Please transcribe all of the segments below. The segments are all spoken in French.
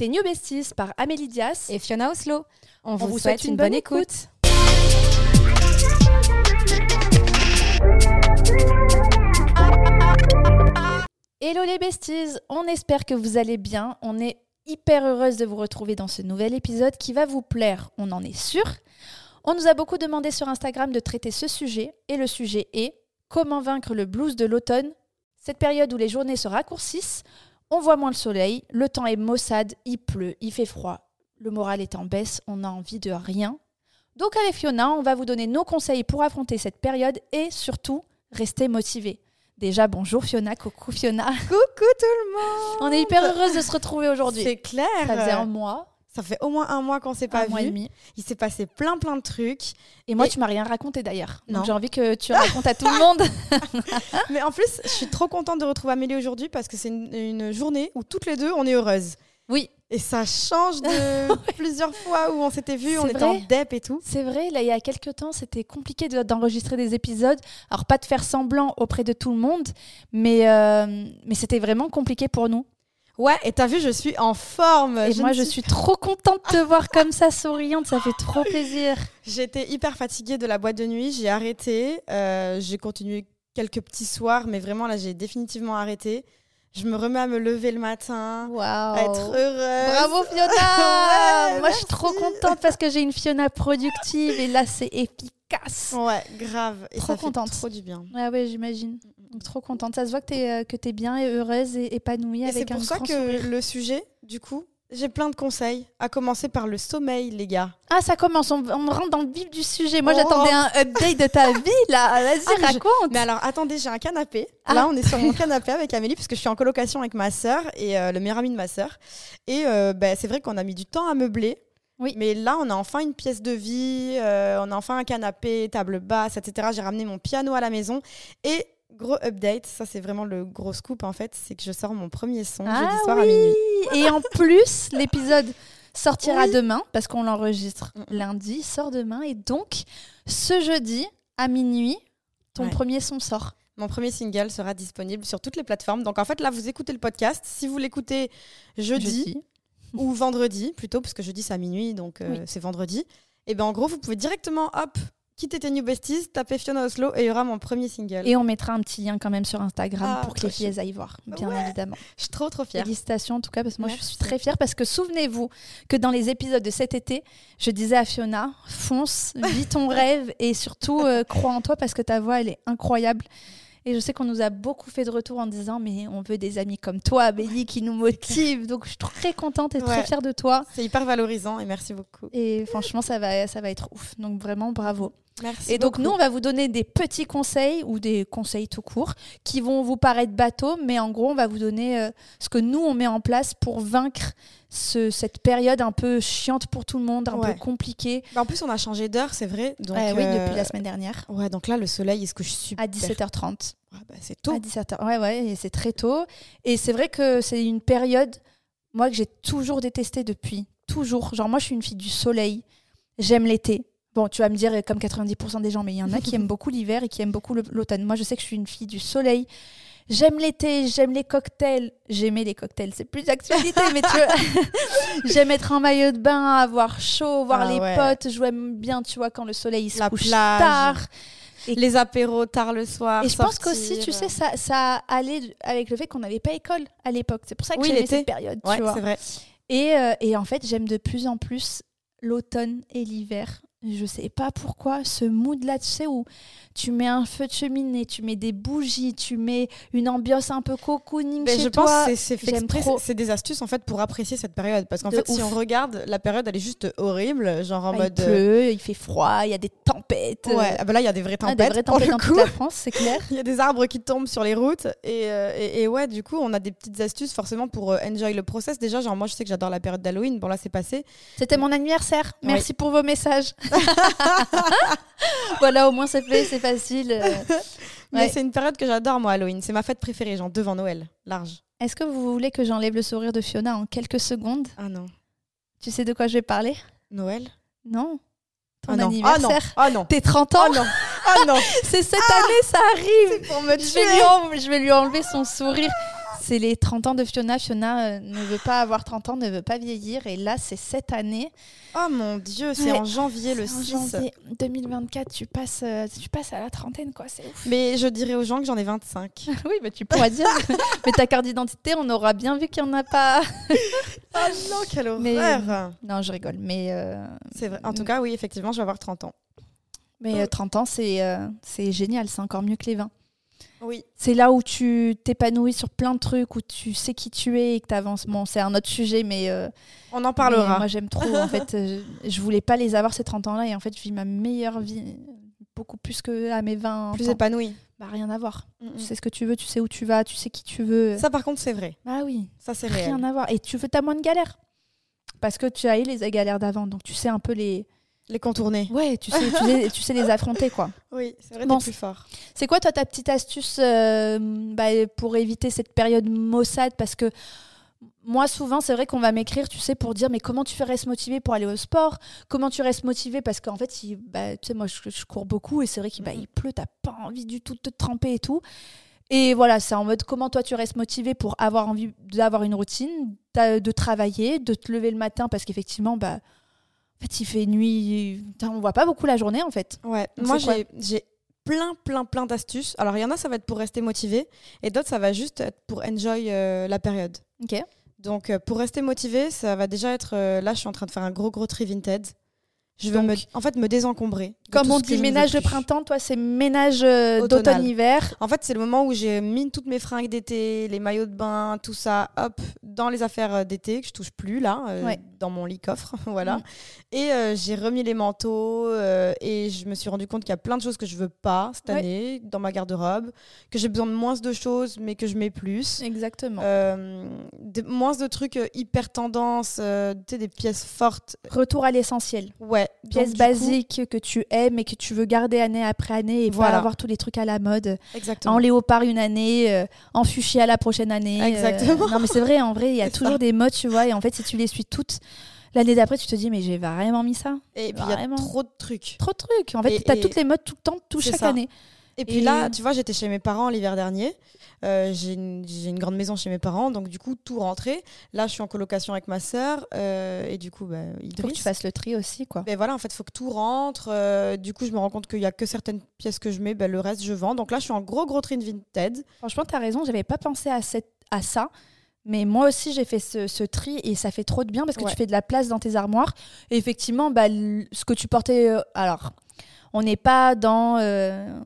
Tes New Besties par Amélie Dias et Fiona Oslo. On, vous, souhaite, une, bonne, écoute. Hello les besties, on espère que vous allez bien. On est hyper heureuse de vous retrouver dans ce nouvel épisode qui va vous plaire, on en est sûr. On nous a beaucoup demandé sur Instagram de traiter ce sujet et le sujet est comment vaincre le blues de l'automne, cette période où les journées se raccourcissent, on voit moins le soleil, le temps est maussade, il pleut, il fait froid, le moral est en baisse, on a envie de rien. Donc avec Fiona, on va vous donner nos conseils pour affronter cette période et surtout rester motivé. Déjà, bonjour Fiona, coucou Fiona. Coucou tout le monde On est hyper heureuse de se retrouver aujourd'hui. C'est clair Ça faisait un mois. Ça fait au moins un mois qu'on s'est pas mois vu. et demi. Il s'est passé plein plein de trucs. Et moi, Et- tu m'as rien raconté d'ailleurs. Non. Donc j'ai envie que tu racontes à tout le monde. Mais en plus, je suis trop contente de retrouver Amélie aujourd'hui parce que c'est une, une journée où toutes les deux on est heureuses. Oui, Et ça change de plusieurs fois où on s'était vu, on était en dep et tout. c'est vrai, là il y a quelques temps, c'était compliqué de- d'enregistrer des épisodes. Alors pas de faire semblant auprès de tout le monde, mais, euh, mais c'était vraiment compliqué pour nous. Ouais, et t'as vu, je suis en forme. Et moi, je suis trop contente de te voir comme ça, souriante. Ça fait trop plaisir. J'étais hyper fatiguée de la boîte de nuit, j'ai arrêté. Euh, j'ai continué quelques petits soirs, mais vraiment là, j'ai définitivement arrêté. Je me remets à me lever le matin, à être heureuse. Bravo Fiona Ouais, Moi, je suis trop contente parce que j'ai une Fiona productive et là, c'est efficace. Ouais, grave. Et Trop ça fait contente. trop du bien. Ouais, ouais, j'imagine. Donc, trop contente. Ça se voit que t'es euh, que t'es bien et heureuse et épanouie Et c'est avec un pour ça que sourire. le sujet, du coup, j'ai plein de conseils. À commencer par le sommeil, les gars. Ah, ça commence. On, on rentre dans le vif du sujet. Moi, Oh. j'attendais un update de ta vie, là. Vas-y, Ah, je- raconte. Mais alors, attendez, j'ai un canapé. Ah. Là, on est sur mon canapé avec Amélie, parce que je suis en colocation avec ma sœur et euh, le meilleur ami de ma sœur. Et euh, bah, c'est vrai qu'on a mis du temps à meubler. Oui. Mais là, on a enfin une pièce de vie, euh, on a enfin un canapé, table basse, etc. J'ai ramené mon piano à la maison. Et gros update, ça c'est vraiment le gros scoop en fait, c'est que je sors mon premier son Ah jeudi soir à oui. minuit. Et en plus, l'épisode sortira Oui. demain parce qu'on l'enregistre lundi, sort demain. Et donc, ce jeudi, à minuit, ton Ouais. premier son sort. Mon premier single sera disponible sur toutes les plateformes. Donc en fait, là, vous écoutez le podcast. Si vous l'écoutez jeudi, Jeudi. ou vendredi plutôt, parce que jeudi c'est à minuit, donc euh, Oui. c'est vendredi. Et ben en gros, vous pouvez directement, hop, quitter tes New Besties, taper Fiona Oslo et il y aura mon premier single. Et on mettra un petit lien quand même sur Instagram Ah, pour que les filles aillent voir, bien Ouais. évidemment. Je suis trop trop fière. Félicitations en tout cas, parce que moi je suis très fière parce que souvenez-vous que dans les épisodes de cet été, je disais à Fiona, fonce, vis ton rêve et surtout euh, crois en toi parce que ta voix elle est incroyable. Et je sais qu'on nous a beaucoup fait de retour en disant mais on veut des amis comme toi, Amélie, qui nous motivent. Donc je suis très contente et très fière de toi. C'est hyper valorisant et merci beaucoup. Et franchement ça va, ça va être ouf. Donc vraiment bravo. Merci. Et donc nous, on va vous donner des petits conseils ou des conseils tout court qui vont vous paraître bateaux, mais en gros, on va vous donner euh, ce que nous, on met en place pour vaincre ce- cette période un peu chiante pour tout le monde, un Ouais. peu compliquée. Bah, en plus, on a changé d'heure, c'est vrai. Donc, Euh, oui, euh, depuis la semaine dernière. Ouais, donc là, le soleil, est-ce que je suis À 17h30. bah, C'est tôt. À 17h. Ouais, ouais, c'est très tôt. Et c'est vrai que c'est une période, moi, que j'ai toujours détestée depuis. Toujours. Genre, moi, je suis une fille du soleil. J'aime l'été. Bon, tu vas me dire, comme 90% des gens, mais il y en a qui aiment beaucoup l'hiver et qui aiment beaucoup l'automne. Moi, je sais que je suis une fille du soleil. J'aime l'été, j'aime les cocktails. J'aimais les cocktails, c'est plus d'actualité, mais tu vois. j'aime être en maillot de bain, avoir chaud, voir Ah les ouais. potes. J'aime bien, tu vois, quand le soleil il se La couche plage. tard. Et- Les apéros tard le soir. Et je pense qu'aussi, tu sais, ça, ça allait avec le fait qu'on n'avait pas école à l'époque. C'est pour ça que Oui, j'aimais cette période, Ouais, tu vois. c'est vrai. Et, euh, et en fait, j'aime de plus en plus l'automne et l'hiver. Je sais pas pourquoi, ce mood-là, tu sais, où tu mets un feu de cheminée, tu mets des bougies, tu mets une ambiance un peu cocooning Mais chez je toi. pense que c'est- fait exprès, c'est- des astuces en fait pour apprécier cette période. Parce qu'en fait, si on regarde, la période elle est juste horrible. Genre en Ah, mode. il euh, pleut, il fait froid, il y a des tempêtes. Ouais, ah bah là il y a des vraies Ah, tempêtes. des vraies tempêtes dans toute la France, c'est clair. Il y a des arbres qui tombent sur les routes et, euh, et, et ouais, du coup, on a des petites astuces forcément pour euh, enjoy le process. Déjà, genre moi, je sais que j'adore la période d'Halloween. Bon, là, c'est passé. C'était mon anniversaire. Merci pour vos messages. voilà, au moins c'est fait, c'est facile. euh. Mais Ouais. c'est une période que j'adore, moi, Halloween. C'est ma fête préférée, genre devant Noël, large. Est-ce que vous voulez que j'enlève le sourire de Fiona en quelques secondes? Ah non. Tu sais de quoi je vais parler? Noël? Non Ton ah non. anniversaire Ah non. Tes 30 ans Ah non. Ah non. C'est cette année, ça arrive pour me je vais, lui en- je vais lui enlever son sourire. C'est les 30 ans de Fiona. Fiona euh, ne veut pas avoir 30 ans, ne veut pas vieillir. Et là, c'est cette année. Oh mon dieu, c'est Ouais. en janvier le C'est en 6. janvier 2024, tu passes, euh, tu passes à la trentaine, quoi. C'est ouf. Mais je dirais aux gens que j'en ai 25. oui, mais tu pourras dire. mais ta carte d'identité, on aura bien vu qu'il n'y en a pas. Oh non, quelle Mais- horreur non, je rigole. Mais, euh, C'est vrai. En tout cas, oui, effectivement, je vais avoir 30 ans. mais euh, 30 ans, c'est euh, c'est génial. C'est encore mieux que les 20. Oui. C'est là où tu t'épanouis sur plein de trucs, où tu sais qui tu es et que tu avances. Bon, c'est un autre sujet, mais. euh, On en parlera. moi, j'aime trop. En fait, euh, je, je voulais pas les avoir ces 30 ans-là. Et en fait, je vis ma meilleure vie beaucoup plus qu'à mes 20 Plus ans. épanoui. Bah, rien à voir. Mm, Tu mm. sais ce que tu veux, tu sais où tu vas, tu sais qui tu veux. Ça, par contre, c'est vrai. Ah oui, Ça, c'est réel. rien à voir. Et tu veux, t'as moins de galères. Parce que tu as eu les galères d'avant. Donc, tu sais un peu les. Les contourner. Ouais, tu sais, tu sais, tu sais les affronter, quoi. Oui, c'est vrai, Bon, plus fort. C'est quoi, toi, ta petite astuce euh, bah, pour éviter cette période maussade? Parce que moi, souvent, c'est vrai qu'on va m'écrire, tu sais, pour dire, mais comment tu restes motivé pour aller au sport? Comment tu restes motivé? Parce qu'en fait, il- bah, tu sais, moi, je, je cours beaucoup et c'est vrai qu'il bah, il pleut, t'as pas envie du tout de te tremper et tout. Et voilà, c'est en mode comment toi tu restes motivé pour avoir envie d'avoir une routine, de travailler, de te lever le matin? Parce qu'effectivement, bah, en fait, il fait nuit, putain, on voit pas beaucoup la journée en fait. Ouais, Donc, moi j'ai j'ai plein, plein, plein d'astuces. Alors, il y en a, ça va être pour rester motivé, et d'autres, ça va juste être pour enjoy euh, la période. Ok. Donc, euh, pour rester motivé, ça va déjà être. euh, là, je suis en train de faire un gros, gros tri vintage. Je veux Donc- me, en fait me désencombrer. Comme on dit ménage de printemps, toi c'est ménage d'automne-hiver. En fait, c'est le moment où j'ai mis toutes mes fringues d'été, les maillots de bain, tout ça, hop, dans les affaires d'été que je touche plus là, euh, Ouais. Dans mon lit coffre, voilà. Et euh, j'ai remis les manteaux euh, et je me suis rendu compte qu'il y a plein de choses que je veux pas cette Ouais. année dans ma garde-robe, que j'ai besoin de moins de choses mais que je mets plus. Exactement. Euh, de- moins de trucs hyper tendance, tu des pièces fortes. Retour à l'essentiel. Ouais. Pièces basiques que tu aimes et que tu veux garder année après année et Voilà. pas avoir tous les trucs à la mode. exactement. En léopard une année, en fuchsia la prochaine année. Exactement. non mais c'est vrai, en vrai, il y a toujours des modes, tu vois. Et en fait, si tu les suis toutes, l'année d'après, tu te dis, mais j'ai vraiment mis ça. Et puis il y a Vraiment. trop de trucs. Trop de trucs. En fait, tu as toutes les modes tout le temps, tout chaque ça. année. Et puis Et- là, tu vois, j'étais chez mes parents l'hiver dernier. Euh, j'ai une, grande maison chez mes parents, donc du coup, tout rentrait. Là, je suis en colocation avec ma sœur, euh, et du coup, bah, Il faut que tu fasses le tri aussi, quoi. Ben voilà, en fait, il faut que tout rentre. euh, du coup, je me rends compte qu'il y a que certaines pièces que je mets, ben, le reste, je vends. Donc là, je suis en gros, gros train vintage. Franchement, tu as raison, j'avais pas pensé à, cette, à ça. Mais moi aussi, j'ai fait ce, ce tri et ça fait trop de bien parce que Ouais. tu fais de la place dans tes armoires. Et effectivement, bah, ce que tu portais. euh, alors, on n'est pas dans. euh,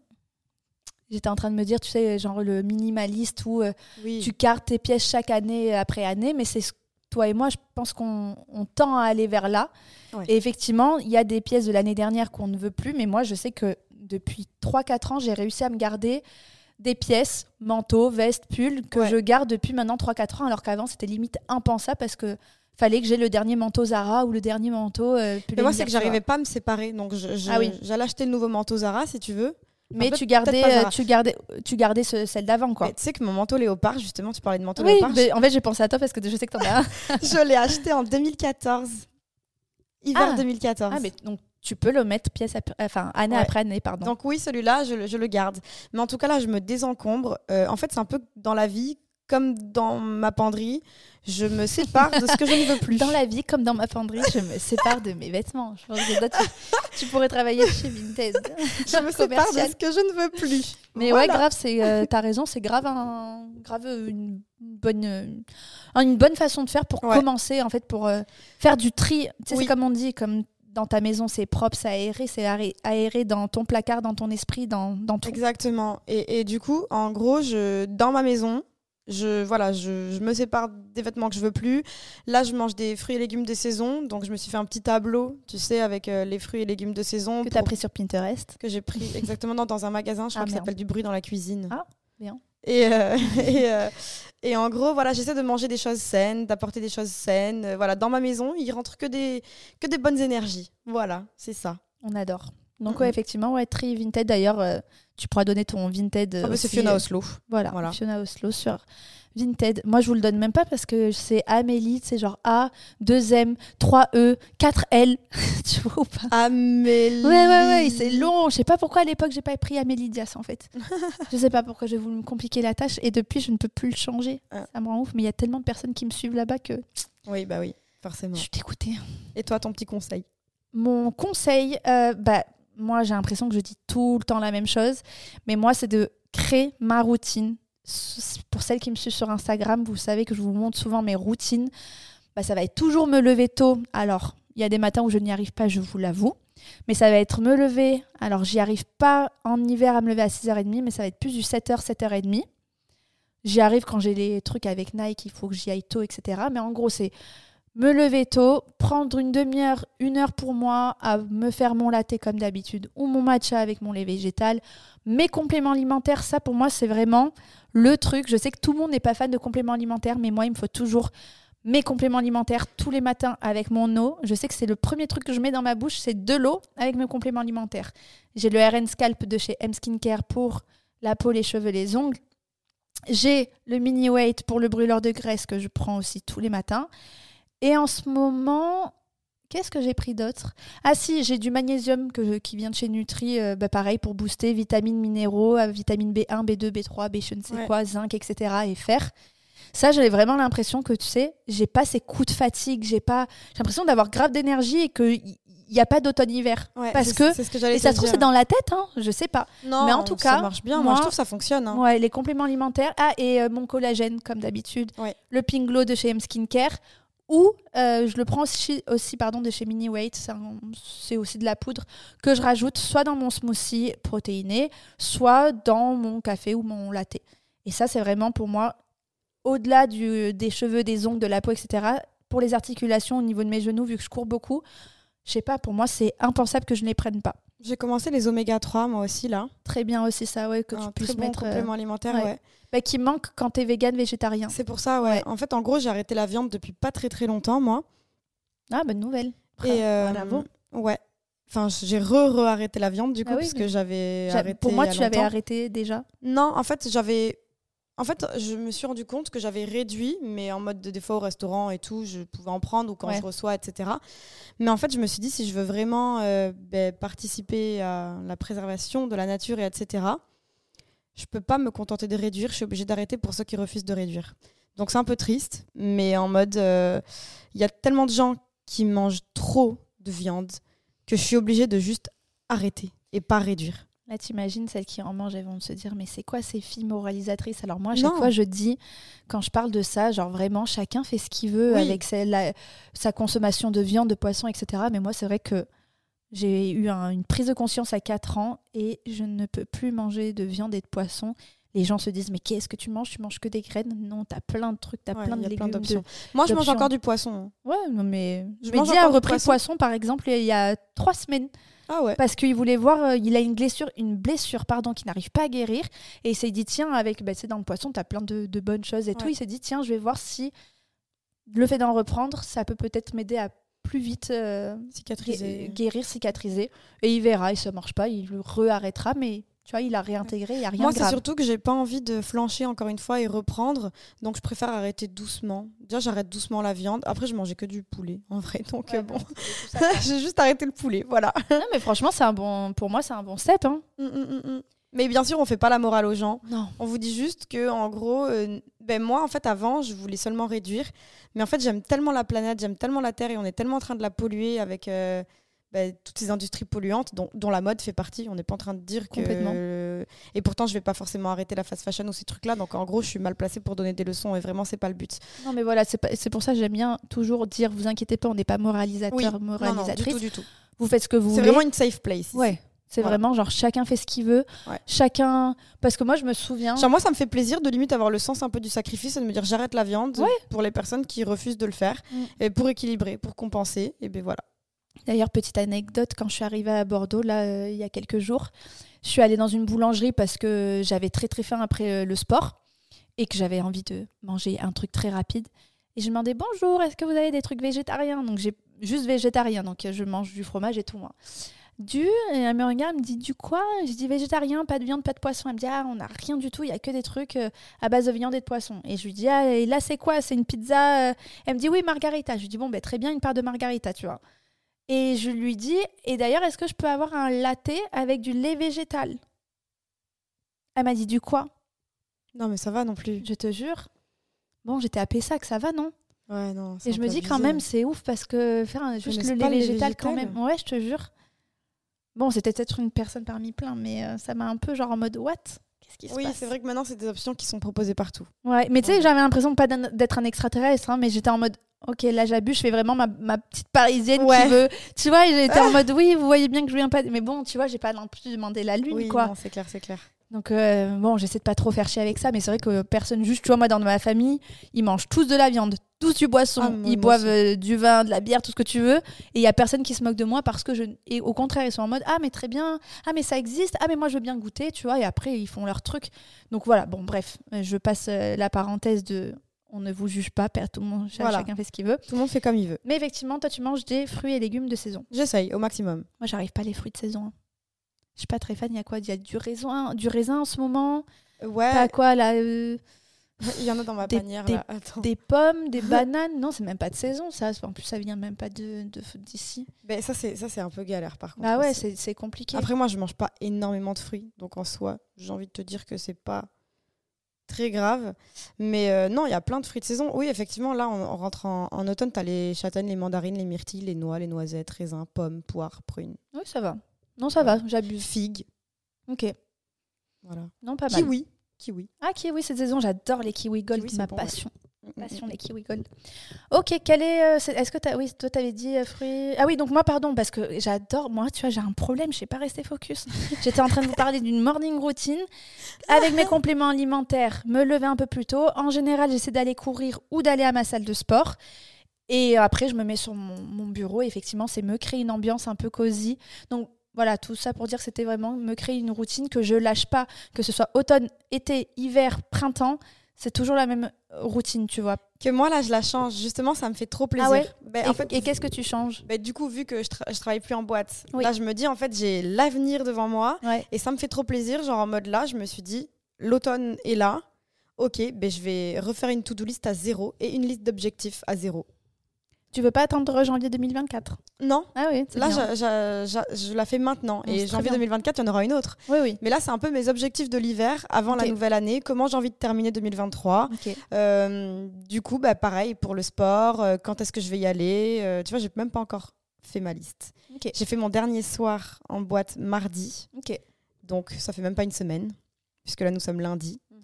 J'étais en train de me dire, tu sais, genre le minimaliste où euh, Oui. tu gardes tes pièces chaque année après année. Mais c'est ce- toi et moi, je pense qu'on on tend à aller vers là. Ouais. Et effectivement, il y a des pièces de l'année dernière qu'on ne veut plus. Mais moi, je sais que depuis 3-4 ans, j'ai réussi à me garder des pièces, manteaux, vestes, pulls, que Ouais. je garde depuis maintenant 3-4 ans, alors qu'avant c'était limite impensable parce que fallait que j'ai le dernier manteau Zara ou le dernier manteau. euh, pull Mais moi, c'est que j'arrivais pas à me séparer. Donc, Ah oui. j'allais acheter le nouveau manteau Zara, si tu veux. Mais En fait, tu gardais, euh, tu gardais, tu gardais ce- celle d'avant, quoi. Tu sais que mon manteau léopard, justement, tu parlais de manteau Oui, léopard. mais en fait j'ai pensé à toi parce que je sais que t'en as un. je l'ai acheté en 2014. Hiver Ah. 2014. Ah, mais donc tu peux le mettre pièce après, enfin année Ouais. après année, pardon. Donc oui, celui-là, je, le- je le garde. Mais en tout cas, là, je me désencombre. Euh, en fait, c'est un peu dans la vie, comme dans ma penderie, je me sépare de ce que je ne veux plus. Dans la vie, comme dans ma penderie, je me sépare de mes vêtements. Je pense que toi, tu, tu pourrais travailler chez Vinted. je me sépare de ce que je ne veux plus. Mais Voilà. ouais, grave, c'est, euh, t'as raison, c'est grave, un, grave une bonne, une bonne façon de faire pour Ouais. commencer, en fait, pour euh, faire du tri. Tu sais, c'est comme on dit, comme dans ta maison, c'est propre, c'est aéré, c'est aéré, dans ton placard, dans ton esprit, dans, dans tout. Exactement. Et, et du coup, en gros, je, dans ma maison, je, voilà, je, je me sépare des vêtements que je veux plus. Là, je mange des fruits et légumes de saison. Donc, je me suis fait un petit tableau, tu sais, avec euh, les fruits et légumes de saison. Que t'as pour- pris sur Pinterest. que j'ai pris exactement dans, dans un magasin, je crois Ah, qu'il merde. s'appelle Du bruit dans la cuisine. Ah, bien. Et, euh, et, euh, et en gros, voilà, j'essaie de manger des choses saines, d'apporter des choses saines. Euh, Voilà, dans ma maison, il rentre que des, que des bonnes énergies. Voilà, c'est ça. On adore. Donc, ouais, effectivement, ouais, Tri Vinted. D'ailleurs, euh, tu pourras donner ton Vinted. Ah bah, c'est aussi, Fiona euh, Oslo. Voilà, Voilà. Fiona Oslo sur Vinted. Moi, je vous le donne même pas parce que c'est Amélie, c'est genre A, 2M, 3E, 4L. tu vois ou pas Amélie. Ouais, ouais, ouais, c'est long. Je sais pas pourquoi à l'époque j'ai pas pris Amélie Dias en fait. je sais pas pourquoi j'ai voulu me compliquer la tâche et depuis je ne peux plus le changer. Ah. Ça me rend ouf, mais il y a tellement de personnes qui me suivent là-bas que Oui, bah oui, forcément. je suis dégoûtée. Et toi, ton petit conseil Mon conseil, euh, bah, moi j'ai l'impression que je dis tout le temps la même chose, mais moi c'est de créer ma routine. Pour celles qui me suivent sur Instagram, vous savez que je vous montre souvent mes routines. Bah, ça va être toujours me lever tôt. Alors, il y a des matins où je n'y arrive pas, je vous l'avoue. Mais ça va être me lever. Alors, j'y arrive pas en hiver à me lever à 6h30, mais ça va être plus du 7h, 7h30. J'y arrive quand j'ai les trucs avec Nike, il faut que j'y aille tôt, etc. Mais en gros, c'est me lever tôt, prendre une demi-heure, une heure pour moi à me faire mon latte comme d'habitude ou mon matcha avec mon lait végétal. Mes compléments alimentaires, ça pour moi, c'est vraiment le truc. Je sais que tout le monde n'est pas fan de compléments alimentaires, mais moi, il me faut toujours mes compléments alimentaires tous les matins avec mon eau. Je sais que c'est le premier truc que je mets dans ma bouche, c'est de l'eau avec mes compléments alimentaires. J'ai le RN Scalp de chez M Skincare pour la peau, les cheveux, les ongles. J'ai le mini weight pour le brûleur de graisse que je prends aussi tous les matins. Et en ce moment, qu'est-ce que j'ai pris d'autre? Ah si, j'ai du magnésium que, qui vient de chez Nutri, euh, bah, pareil pour booster vitamines minéraux, euh, vitamine B1, B2, B3, B je ne sais Ouais. quoi, zinc, etc. et fer. Ça, j'avais vraiment l'impression que tu sais, j'ai pas ces coups de fatigue, j'ai pas, j'ai l'impression d'avoir grave d'énergie et que il n'y a pas d'automne-hiver. Ouais, Parce que- ce Et ça se trouve, c'est dans la tête, hein, je sais pas. Non, Mais en tout ça cas, marche bien. Moi, moi- je trouve que ça fonctionne. hein. Ouais, les compléments alimentaires. Ah, et euh, mon collagène, comme d'habitude. Ouais. Le Pink Glow de chez M Skincare. Ou euh, je le prends aussi, pardon, de chez Mini Weight. C'est aussi de la poudre que je rajoute soit dans mon smoothie protéiné, soit dans mon café ou mon latte. Et ça, c'est vraiment pour moi, au-delà des cheveux, des ongles, de la peau, etc., pour les articulations au niveau de mes genoux, vu que je cours beaucoup, je sais pas, pour moi, c'est impensable que je ne les prenne pas. J'ai commencé les oméga 3 moi aussi là. Très bien aussi ça, ouais, que un tu puisses très bon mettre. euh, complément alimentaire, ouais. ouais. bah, qui manque quand t'es vegan, végétarien. C'est pour ça, ouais. Ouais. En fait, en gros, j'ai arrêté la viande depuis pas très très longtemps, moi. Ah, bonne nouvelle. Et euh, bravo. ouais. Enfin, j'ai re-re-arrêté la viande du coup, Ah oui, parce que j'avais J'a- arrêté. Pour moi, tu avais arrêté déjà. Non, en fait, j'avais. En fait, je me suis rendu compte que j'avais réduit, mais en mode de des fois au restaurant et tout, je pouvais en prendre ou quand Ouais. je reçois, etc. Mais en fait, je me suis dit, si je veux vraiment euh, ben, participer à la préservation de la nature et etc., je peux pas me contenter de réduire, je suis obligée d'arrêter pour ceux qui refusent de réduire. Donc c'est un peu triste, mais en mode, euh, il y a tellement de gens qui mangent trop de viande que je suis obligée de juste arrêter et pas réduire. Là, t'imagines celles qui en mangent, elles vont se dire mais c'est quoi ces filles moralisatrices? Alors moi, à chaque Non. fois, je dis quand je parle de ça, genre vraiment, chacun fait ce qu'il veut Oui. avec sa, la- sa consommation de viande, de poisson, etc. Mais moi, c'est vrai que j'ai eu un- une prise de conscience à 4 ans et je ne peux plus manger de viande et de poisson. Les gens se disent mais qu'est-ce que tu manges? Tu manges que des graines? Non, t'as plein de trucs, t'as Ouais, plein de légumes. plein de- d'options. Moi, je mange encore du poisson. Ouais, non mais Je mange Mehdi a repris le poisson. poisson par exemple il y a trois semaines Ah ouais. parce qu'il voulait voir, euh, il a une blessure, une blessure pardon, qui n'arrive pas à guérir. Et il s'est dit, tiens, avec, bah, c'est dans le poisson, tu as plein de, de bonnes choses et tout. Il s'est dit, tiens, je vais voir si le fait d'en reprendre, ça peut peut-être m'aider à plus vite euh, Cicatrisé. gué- guérir, cicatriser. Et il verra, et ça marche pas, il le re-arrêtera, mais tu vois, il a réintégré, il n'y a rien Moi, c'est surtout que j'ai pas envie de flancher encore une fois et reprendre. Donc, je préfère arrêter doucement. Déjà, j'arrête doucement la viande. Après, je mangeais que du poulet, en vrai. Donc, Ouais, euh, bon, bon, j'ai juste arrêté le poulet. Voilà. non, mais franchement, c'est un bon, pour moi, c'est un bon step. Hein. Mm, mm, mm. Mais bien sûr, on fait pas la morale aux gens. Non. On vous dit juste que, en gros, euh, ben moi, en fait, avant, je voulais seulement réduire. Mais en fait, j'aime tellement la planète, j'aime tellement la Terre et on est tellement en train de la polluer avec euh, ben, toutes ces industries polluantes dont, dont la mode fait partie. On n'est pas en train de dire que. Complètement. Et pourtant, je vais pas forcément arrêter la fast fashion ou ces trucs-là. Donc, en gros, je suis mal placée pour donner des leçons et vraiment, c'est pas le but. Non, mais voilà, c'est c'est pour ça que j'aime bien toujours dire, vous inquiétez pas, on n'est pas moralisateur, Oui, non, non, du moralisatrice. tout, du tout. Vous faites ce que vous C'est voulez. vraiment une safe place. ici. Ouais. C'est Voilà. vraiment genre chacun fait ce qu'il veut. Ouais. Chacun. Parce que moi, je me souviens. Genre, moi, ça me fait plaisir de limite avoir le sens un peu du sacrifice et de me dire j'arrête la viande Ouais. pour les personnes qui refusent de le faire Mm. et pour équilibrer, pour compenser. Et ben voilà. D'ailleurs, petite anecdote, quand je suis arrivée à Bordeaux, là, euh, il y a quelques jours, je suis allée dans une boulangerie parce que j'avais très très faim après euh, le sport et que j'avais envie de manger un truc très rapide. Et je demandais bonjour, est-ce que vous avez des trucs végétariens? Donc j'ai juste végétarien, donc euh, je mange du fromage et tout. moi. Du Et elle me regarde, elle me dit Du quoi? Je dis Végétarien, pas de viande, pas de poisson. Elle me dit Ah, on n'a rien du tout, il y a que des trucs à base de viande et de poisson. Et je lui dis Ah, et là, c'est quoi? C'est une pizza Elle me dit Oui, margarita. Je lui dis Bon, ben, très bien, une part de margarita, tu vois. Et je lui dis Et d'ailleurs, est-ce que je peux avoir un latte avec du lait végétal? Elle m'a dit Du quoi? Non, mais ça va non plus. Je te jure. Bon, j'étais à Pessac, ça va, non? Ouais, non. Et je me dis quand même, c'est ouf parce que faire un- juste le lait végétal quand même. Ouais, je te jure. Bon, c'était peut-être une personne parmi plein, mais euh, ça m'a un peu genre en mode what? Qu'est-ce qui se Oui, passe? c'est vrai que maintenant, c'est des options qui sont proposées partout. Ouais, mais tu sais, Ouais. j'avais l'impression pas d'être un extraterrestre, hein, mais j'étais en mode ok, là j'abuse, je fais vraiment ma, ma petite parisienne Ouais. qui veut. Tu vois, j'étais en mode oui, vous voyez bien que je viens pas. Mais bon, tu vois, j'ai pas non plus demandé la lune, oui, quoi. c'est clair, c'est clair. Donc euh, bon, j'essaie de pas trop faire chier avec ça, mais c'est vrai que personne, juste tu vois, moi dans ma famille, ils mangent tous de la viande, tous du boisson, Ah, ils boivent euh, du vin, de la bière, tout ce que tu veux, et il y a personne qui se moque de moi parce que je. Et au contraire, ils sont en mode ah mais très bien, ah mais ça existe, ah mais moi je veux bien goûter, tu vois, et après ils font leur truc. Donc voilà, bon bref, euh, je passe la parenthèse de on ne vous juge pas, tout le monde, Voilà. chacun fait ce qu'il veut. Tout le monde fait comme il veut. Mais effectivement, toi tu manges des fruits et légumes de saison. J'essaye au maximum. Moi, j'arrive pas les fruits de saison. hein. Je suis pas très fan. Il y a quoi? Il y a du raisin, du raisin en ce moment? Ouais, T'as quoi là euh, il y en a dans ma Des- panière des- là. Des pommes, des bananes? Non, c'est même pas de saison, ça. En plus, ça vient même pas de d'ici. Ben, ça, c'est ça, c'est un peu galère par contre. Ah ouais, c'est compliqué. Après, moi, je mange pas énormément de fruits, donc en soi, j'ai envie de te dire que c'est pas très grave. Mais euh, non, il y a plein de fruits de saison. Oui, effectivement, là, on, on rentre en, en automne, tu as les châtaignes, les mandarines, les myrtilles, les noix, les noisettes, raisins, pommes, poires, prunes, Oui, ça va. Non, ça va. J'abuse. figues. Ok. Voilà. Non, pas mal. Kiwi. Kiwi. Ah, kiwi, cette saison, j'adore les kiwi gold. Kiwi, ma bon, passion. Passion. Ok, quel est. euh, Est-ce que t'as. Oui, toi, t'avais dit euh, fruits. Ah oui, donc moi, pardon, parce que j'adore. Moi, tu vois, j'ai un problème, je sais pas rester focus. J'étais en train de vous parler d'une morning routine avec mes compléments alimentaires, me lever un peu plus tôt. En général, j'essaie d'aller courir ou d'aller à ma salle de sport. Et après, je me mets sur mon, bureau. Effectivement, c'est me créer une ambiance un peu cosy. Donc, voilà, tout ça pour dire que c'était vraiment me créer une routine que je lâche pas, que ce soit automne, été, hiver, printemps. C'est toujours la même routine, tu vois. Que moi, là, je la change. Justement, ça me fait trop plaisir. Ah ouais Ben, et en fait, et qu'est-ce que tu changes ben, du coup, vu que je, tra- je travaille plus en boîte, Oui. là, je me dis, en fait, j'ai l'avenir devant moi. Ouais. Et ça me fait trop plaisir. Genre, en mode là, je me suis dit, l'automne est là. Ok, ben, je vais refaire une to-do list à zéro et une liste d'objectifs à zéro. Tu veux pas attendre janvier 2024 Non, Ah oui, c'est là, j'a- je la fais maintenant. et janvier bien. 2024, il y en aura une autre. Oui, oui. Mais là, c'est un peu mes objectifs de l'hiver avant la nouvelle année. Comment j'ai envie de terminer 2023. Ok. Euh, du coup, bah, pareil pour le sport. euh, quand est-ce que je vais y aller? Euh, Tu vois, j'ai même pas encore fait ma liste. J'ai fait mon dernier soir en boîte mardi. Donc, ça fait même pas une semaine, puisque là, nous sommes lundi. Mhm.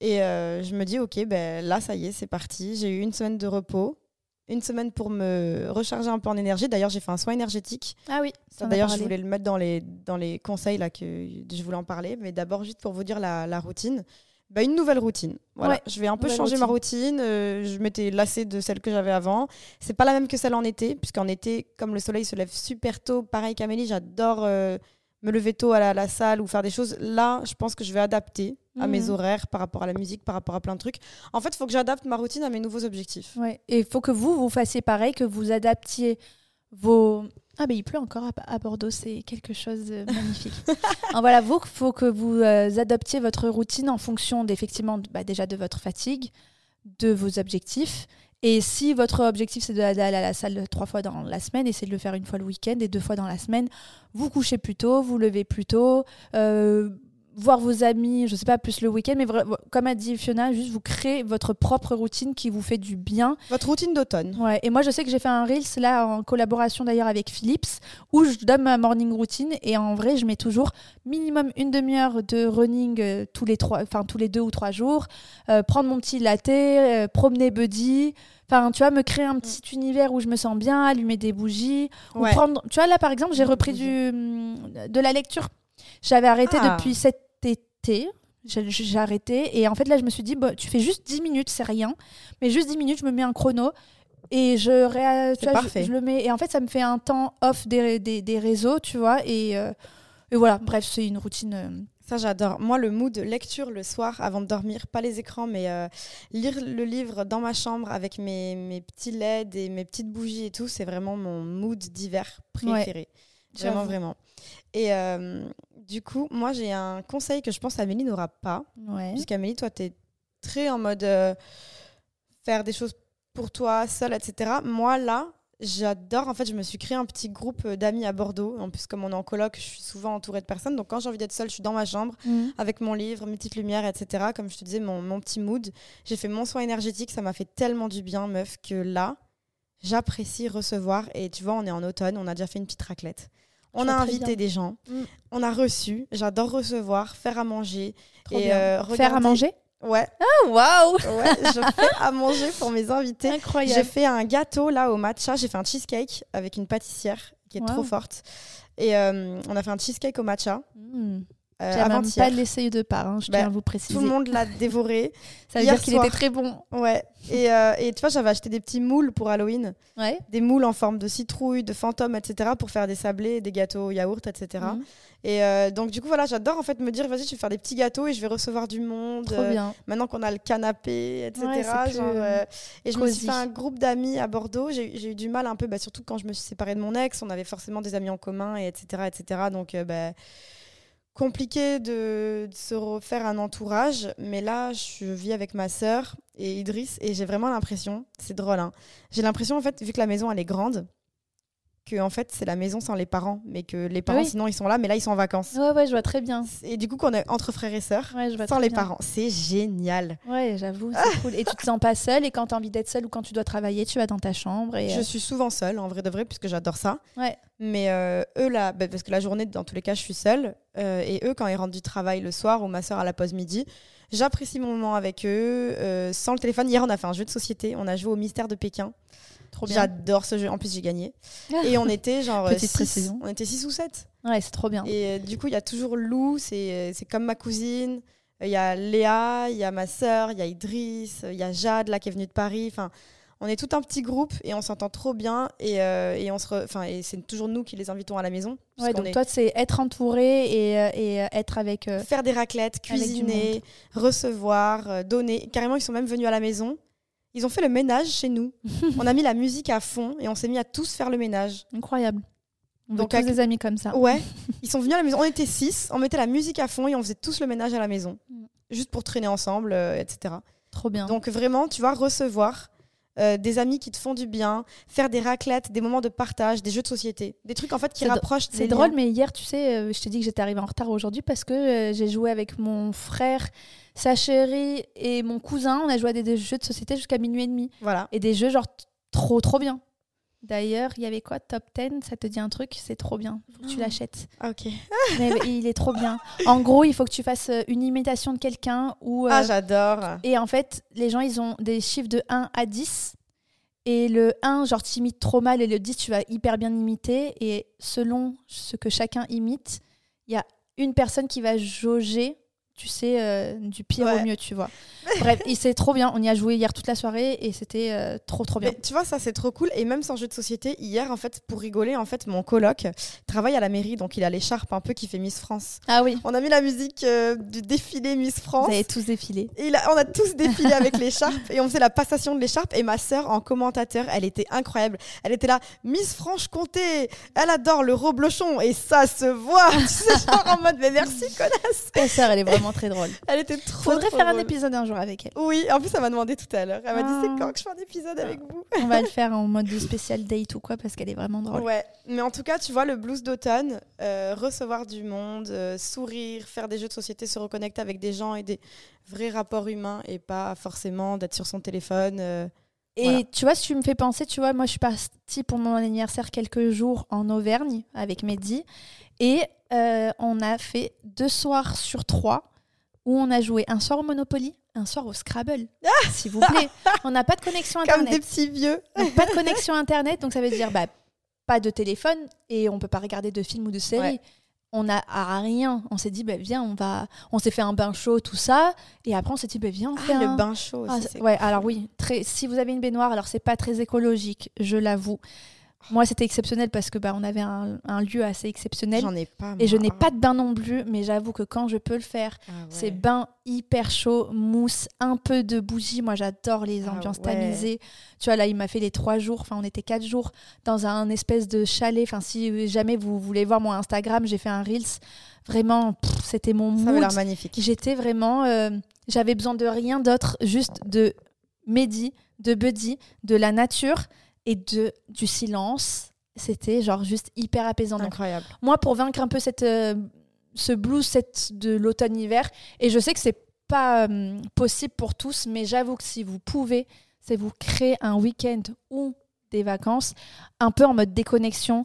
Et euh, je me dis, ok, ben, là, ça y est, c'est parti. J'ai eu une semaine de repos, une semaine pour me recharger un peu en énergie. D'ailleurs, j'ai fait un soin énergétique. Ah oui. D'ailleurs, je voulais le mettre dans les, dans les conseils là, que je voulais en parler. Mais d'abord, juste pour vous dire la, la routine. Bah, une nouvelle routine. Voilà. Ouais, je vais un peu changer ma routine. euh, je m'étais lassée de celle que j'avais avant. C'est pas la même que celle en été, puisqu'en été, comme le soleil se lève super tôt, pareil qu'Amélie, j'adore euh, me lever tôt à la, la salle ou faire des choses. Là, je pense que je vais adapter à mes Mhm. horaires par rapport à la musique, par rapport à plein de trucs. En fait, il faut que j'adapte ma routine à mes nouveaux objectifs. Ouais. Et il faut que vous, vous fassiez pareil, que vous adaptiez vos... Ah ben il pleut encore à, à Bordeaux, c'est quelque chose de magnifique. Alors voilà, vous, il faut que vous euh, adaptiez votre routine en fonction d'effectivement bah, déjà de votre fatigue, de vos objectifs. Et si votre objectif c'est de- d'aller à la salle trois fois dans la semaine, essayez de le faire une fois le week-end et deux fois dans la semaine. Vous couchez plus tôt, vous levez plus tôt, euh, voir vos amis, je sais pas, plus le week-end, mais comme a dit Fiona, juste vous créez votre propre routine qui vous fait du bien. Votre routine d'automne. Ouais, et moi je sais que j'ai fait un Reels là en collaboration d'ailleurs avec Philips où je donne ma morning routine et en vrai je mets toujours minimum une demi-heure de running euh, tous, les trois, tous les deux ou trois jours, euh, prendre mon petit latte, euh, promener Buddy. Enfin, tu vois, me créer un petit mm. univers où je me sens bien, allumer des bougies. Ou prendre... Tu vois, là, par exemple, j'ai repris du, mm, de la lecture. J'avais arrêté ah. depuis 7 arrêté. J'ai arrêté. Et en fait, là, je me suis dit, bah, tu fais juste 10 minutes, c'est rien. Mais juste 10 minutes, je me mets un chrono. Et je, ré... je, le mets. Et en fait, ça me fait un temps off des, des, réseaux, tu vois. Et, euh, et voilà, bref, c'est une routine. Euh, ça, j'adore. Moi, le mood lecture le soir avant de dormir, pas les écrans, mais euh, lire le livre dans ma chambre avec mes, mes, petits LED et mes petites bougies et tout, c'est vraiment mon mood d'hiver préféré. Ouais, vraiment, vraiment. Et du coup, moi, j'ai un conseil que je pense Amélie n'aura pas. Ouais. Puisqu'Amélie, toi, tu es très en mode euh, faire des choses pour toi, seule, etc. Moi, là, j'adore. En fait, je me suis créé un petit groupe euh, d'amis à Bordeaux. En plus, comme on est en coloc, je suis souvent entourée de personnes. Donc, quand j'ai envie d'être seule, je suis dans ma chambre Mhm. avec mon livre, mes petites lumières, etc. Comme je te disais, mon, mon petit mood. J'ai fait mon soin énergétique. Ça m'a fait tellement du bien, meuf, que là, j'apprécie recevoir. Et tu vois, on est en automne. On a déjà fait une petite raclette. On a invité des gens. Mm. On a reçu. J'adore recevoir, faire à manger. Trop et bien. euh, Faire à manger Ouais, Ah, waouh ouais, je fais à manger pour mes invités. J'ai Incroyable. fait un gâteau là au matcha. J'ai fait un cheesecake avec une pâtissière qui est Wow. trop forte. Et euh, on a fait un cheesecake au matcha Mhm. Euh, J'ai même pas laissé de part, hein, je Bah, tiens à vous préciser. Tout le monde l'a dévoré. Ça veut hier dire qu'il était très bon. Ouais. Et, euh, et tu vois, j'avais acheté des petits moules pour Halloween. Ouais. Des moules en forme de citrouille, de fantôme, etc. pour faire des sablés, des gâteaux au yaourt, etc. Mhm. Et euh, donc, du coup, voilà, j'adore en fait me dire, vas-y, je vais faire des petits gâteaux et je vais recevoir du monde. Trop euh, bien. maintenant qu'on a le canapé, etc. Ouais, genre, et je me suis fait un groupe d'amis à Bordeaux. J'ai j'ai eu du mal un peu, bah, surtout quand je me suis séparée de mon ex. On avait forcément des amis en commun, et etc. etc. donc, bah, compliqué de, se refaire un entourage. Mais là, je vis avec ma sœur et Idriss et j'ai vraiment l'impression, c'est drôle, hein, j'ai l'impression, en fait, vu que la maison, elle est grande, que en fait, c'est la maison sans les parents. Mais que les parents, Oui. sinon, ils sont là, mais là, ils sont en vacances. Ouais, ouais, je vois très bien. Et du coup, qu'on est entre frères et sœurs. Ouais, Sans les bien. parents, c'est génial. Ouais, j'avoue, c'est cool. Et tu te sens pas seule, et quand tu as envie d'être seule ou quand tu dois travailler, tu vas dans ta chambre. Et, Je euh, suis souvent seule, en vrai de vrai, puisque j'adore ça. Ouais. Mais euh, eux, là, bah, parce que la journée, dans tous les cas, je suis seule. euh, et eux, quand ils rentrent du travail le soir ou ma soeur à la pause midi, j'apprécie mon moment avec eux, sans le téléphone. Hier, on a fait un jeu de société. On a joué au mystère de Pékin. Trop bien. J'adore ce jeu. En plus, j'ai gagné. Et on était genre. Petite six. On était 6 ou 7. Ouais, c'est trop bien. Et euh, du coup, il y a toujours Lou, c'est euh, comme ma cousine. Euh, Il y a Léa, il y a ma sœur, il y a Idriss, il y a Jade là qui est venue de Paris. Enfin, on est tout un petit groupe et on s'entend trop bien. Et, euh, et on se, re- enfin, et c'est toujours nous qui les invitons à la maison. Ouais, donc est- toi, c'est être entouré et, euh, et être avec. euh, faire des raclettes, cuisiner, recevoir, donner. Carrément, ils sont même venus à la maison. Ils ont fait le ménage chez nous. on a mis la musique à fond et on s'est mis à tous faire le ménage. Incroyable. On Donc, tous avec- des amis comme ça. Ouais, ils sont venus à la maison. On était six, on mettait la musique à fond et on faisait tous le ménage à la maison. Mm. Juste pour traîner ensemble, euh, etc. Trop bien. Donc vraiment, tu vois, recevoir euh, des amis qui te font du bien, faire des raclettes, des moments de partage, des jeux de société. Des trucs en fait qui rapprochent C'est drôle, liens. mais hier, tu sais, euh, je t'ai dit que j'étais arrivée en retard aujourd'hui parce que euh, j'ai joué avec mon frère, sa chérie et mon cousin. On a joué à des, des jeux de société jusqu'à minuit et demi. Voilà. Et des jeux genre trop, trop bien. D'ailleurs, il y avait quoi Top 10 Ça te dit un truc? C'est trop bien. Faut que tu Oh. l'achètes. Ah, ok. Mais il est trop bien. En gros, il faut que tu fasses euh, une imitation de quelqu'un ou. euh, Ah, j'adore. et en fait, les gens, ils ont des chiffres de 1 à 10. Et le 1, genre, tu imites trop mal. Et le 10, tu vas hyper bien imiter. Et selon ce que chacun imite, il y a une personne qui va jauger, tu sais, euh, du pire Ouais. au mieux, tu vois. Bref, et c'est trop bien. On y a joué hier toute la soirée et c'était euh, trop, trop bien. Mais tu vois, ça c'est trop cool. Et même sans jeu de société, hier, en fait, pour rigoler, en fait, mon coloc travaille à la mairie, donc il a l'écharpe un peu qui fait Miss France. Ah oui, On a mis la musique euh, du défilé Miss vous France. avez tous défilé. Et on a tous défilé avec l'écharpe et on faisait la passation de l'écharpe. Et ma sœur, en commentateur, elle était incroyable. Elle était là, Miss Franche-Comté, elle adore le reblochon et ça se voit. tu sais, genre en mode, mais merci, connasse. Ta sœur, elle est vraiment très drôle. Elle était trop. Faudrait trop faire un épisode un jour avec elle. Oui, en plus, elle m'a demandé tout à l'heure. Elle m'a dit, Ah. c'est quand que je fais un épisode avec vous? On va le faire en mode de spécial date ou quoi parce qu'elle est vraiment drôle. Ouais, mais en tout cas, tu vois, le blues d'automne, euh, recevoir du monde, euh, sourire, faire des jeux de société, se reconnecter avec des gens et des vrais rapports humains et pas forcément d'être sur son téléphone. euh. Et Voilà. tu vois, si tu me fais penser, tu vois, moi je suis partie pour mon anniversaire quelques jours en Auvergne avec Mehdi et euh, on a fait deux soirs sur trois où on a joué un soir au Monopoly, un soir au Scrabble, s'il vous plaît. On n'a pas de connexion Comme internet. des petits vieux. Donc, pas de connexion internet, donc ça veut dire bah, pas de téléphone et on peut pas regarder de films ou de séries. Ouais. On a à rien. On s'est dit bah, viens, on va, on s'est fait un bain chaud, tout ça, et après on s'est dit bah, viens, on fait Ah, un- le bain chaud ah, ouais, alors oui, très, si vous avez une baignoire, alors c'est pas très écologique, je l'avoue. Moi, c'était exceptionnel parce que bah, on avait un, un lieu assez exceptionnel. J'en ai pas. Et je n'ai pas de bain non plus, mais j'avoue que quand je peux le faire, Ah ouais. c'est bain hyper chaud, mousse, un peu de bougie. Moi, j'adore les Ah ambiances ouais. tamisées. Tu vois, là, il m'a fait les trois jours. Enfin, on était quatre jours dans un espèce de chalet. Enfin, si jamais vous voulez voir mon Instagram, j'ai fait un Reels. Vraiment, c'était mon Ça mood. l'air magnifique. J'étais vraiment. euh, J'avais besoin de rien d'autre, juste de Mehdi, de Buddy, de la nature et de, du silence. C'était genre juste hyper apaisant. Donc, Incroyable. moi, pour vaincre un peu cette, euh, ce blues cette, de l'automne-hiver, et je sais que c'est pas euh, possible pour tous, mais j'avoue que si vous pouvez, c'est vous créer un week-end ou des vacances un peu en mode déconnexion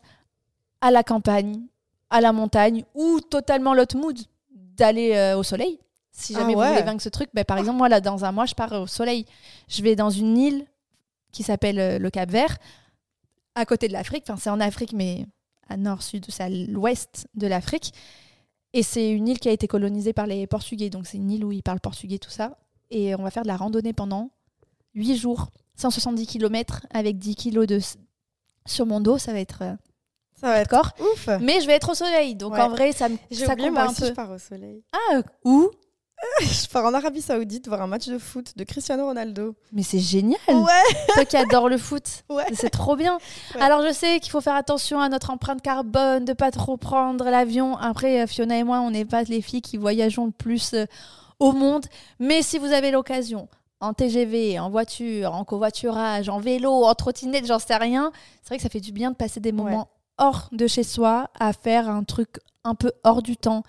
à la campagne, à la montagne, ou totalement l'autre mood d'aller euh, au soleil. Si Ah jamais ouais. vous voulez vaincre ce truc, ben, par exemple, moi, là, dans un mois, je pars au soleil. Je vais dans une île qui s'appelle euh, le Cap Vert, à côté de l'Afrique. Enfin, c'est en Afrique, mais à nord-sud, c'est à l'ouest de l'Afrique. Et c'est une île qui a été colonisée par les Portugais. Donc, c'est une île où ils parlent portugais, tout ça. Et on va faire de la randonnée pendant 8 jours, 170 km avec 10 kg de sur mon dos. Ça va être euh, Ça va être ouf. Mais je vais être au soleil. Donc, Ouais. en vrai, ça me ça combat un peu. je pars au soleil. Ah, où? je pars en Arabie Saoudite voir un match de foot de Cristiano Ronaldo. Mais c'est génial. Ouais, Toi qui adore le foot. ouais. C'est trop bien. Ouais. Alors je sais qu'il faut faire attention à notre empreinte carbone, de pas trop prendre l'avion. Après, euh, Fiona et moi, on n'est pas les filles qui voyageons le plus euh, au monde. Mais si vous avez l'occasion, en TGV, en voiture, en covoiturage, en vélo, en trottinette, j'en sais rien, c'est vrai que ça fait du bien de passer des moments hors de chez soi à faire un truc un peu hors du temps.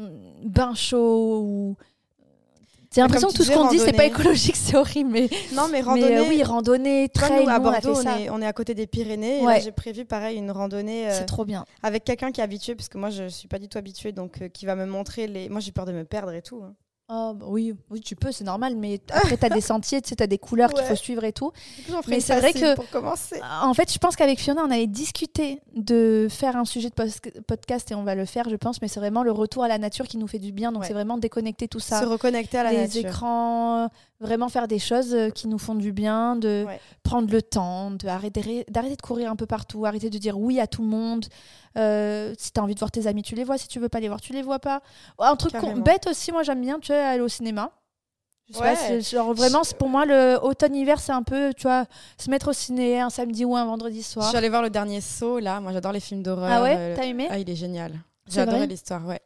Mm, Bain chaud ou... J'ai Mais l'impression que tout ce qu'on dit, c'est pas écolique, c'est horrible. Mais, Non, mais mais, randonnée. euh, oui, randonnée, trail, nous, à on Bordeaux, on, est, on est à côté des Pyrénées. Ouais. j'ai prévu pareil une randonnée euh, C'est trop bien. avec quelqu'un qui est habitué, parce que moi, je suis pas du tout habituée, donc euh, qui va me montrer les. Moi, j'ai peur de me perdre et tout. hein. Oh, bah oui, oui, tu peux, c'est normal, mais après, tu as des sentiers, tu as des couleurs qu'il faut suivre et tout. Coup, Mais c'est vrai que- pour commencer. En fait, je pense qu'avec Fiona, on avait discuté de faire un sujet de podcast et on va le faire, je pense, mais c'est vraiment le retour à la nature qui nous fait du bien. Donc, Ouais. c'est vraiment déconnecter tout ça. Se reconnecter à la les nature. écrans, vraiment faire des choses euh, qui nous font du bien, de Ouais. prendre le temps, de arrêter, d'arrêter de courir un peu partout, arrêter de dire oui à tout le monde. Euh, si tu as envie de voir tes amis, tu les vois. Si tu veux pas les voir, tu les vois pas. Un truc bête aussi, moi j'aime bien, tu vois, aller au cinéma. Je sais Ouais. pas, genre vraiment, pour moi, le automne-hiver, c'est un peu, tu vois, se mettre au ciné un samedi ou un vendredi Je soir. suis allée voir le dernier saut, là. Moi, j'adore les films d'horreur. Ah ouais, euh, t'as aimé? Ah, il est génial. J'ai adoré l'histoire, ouais.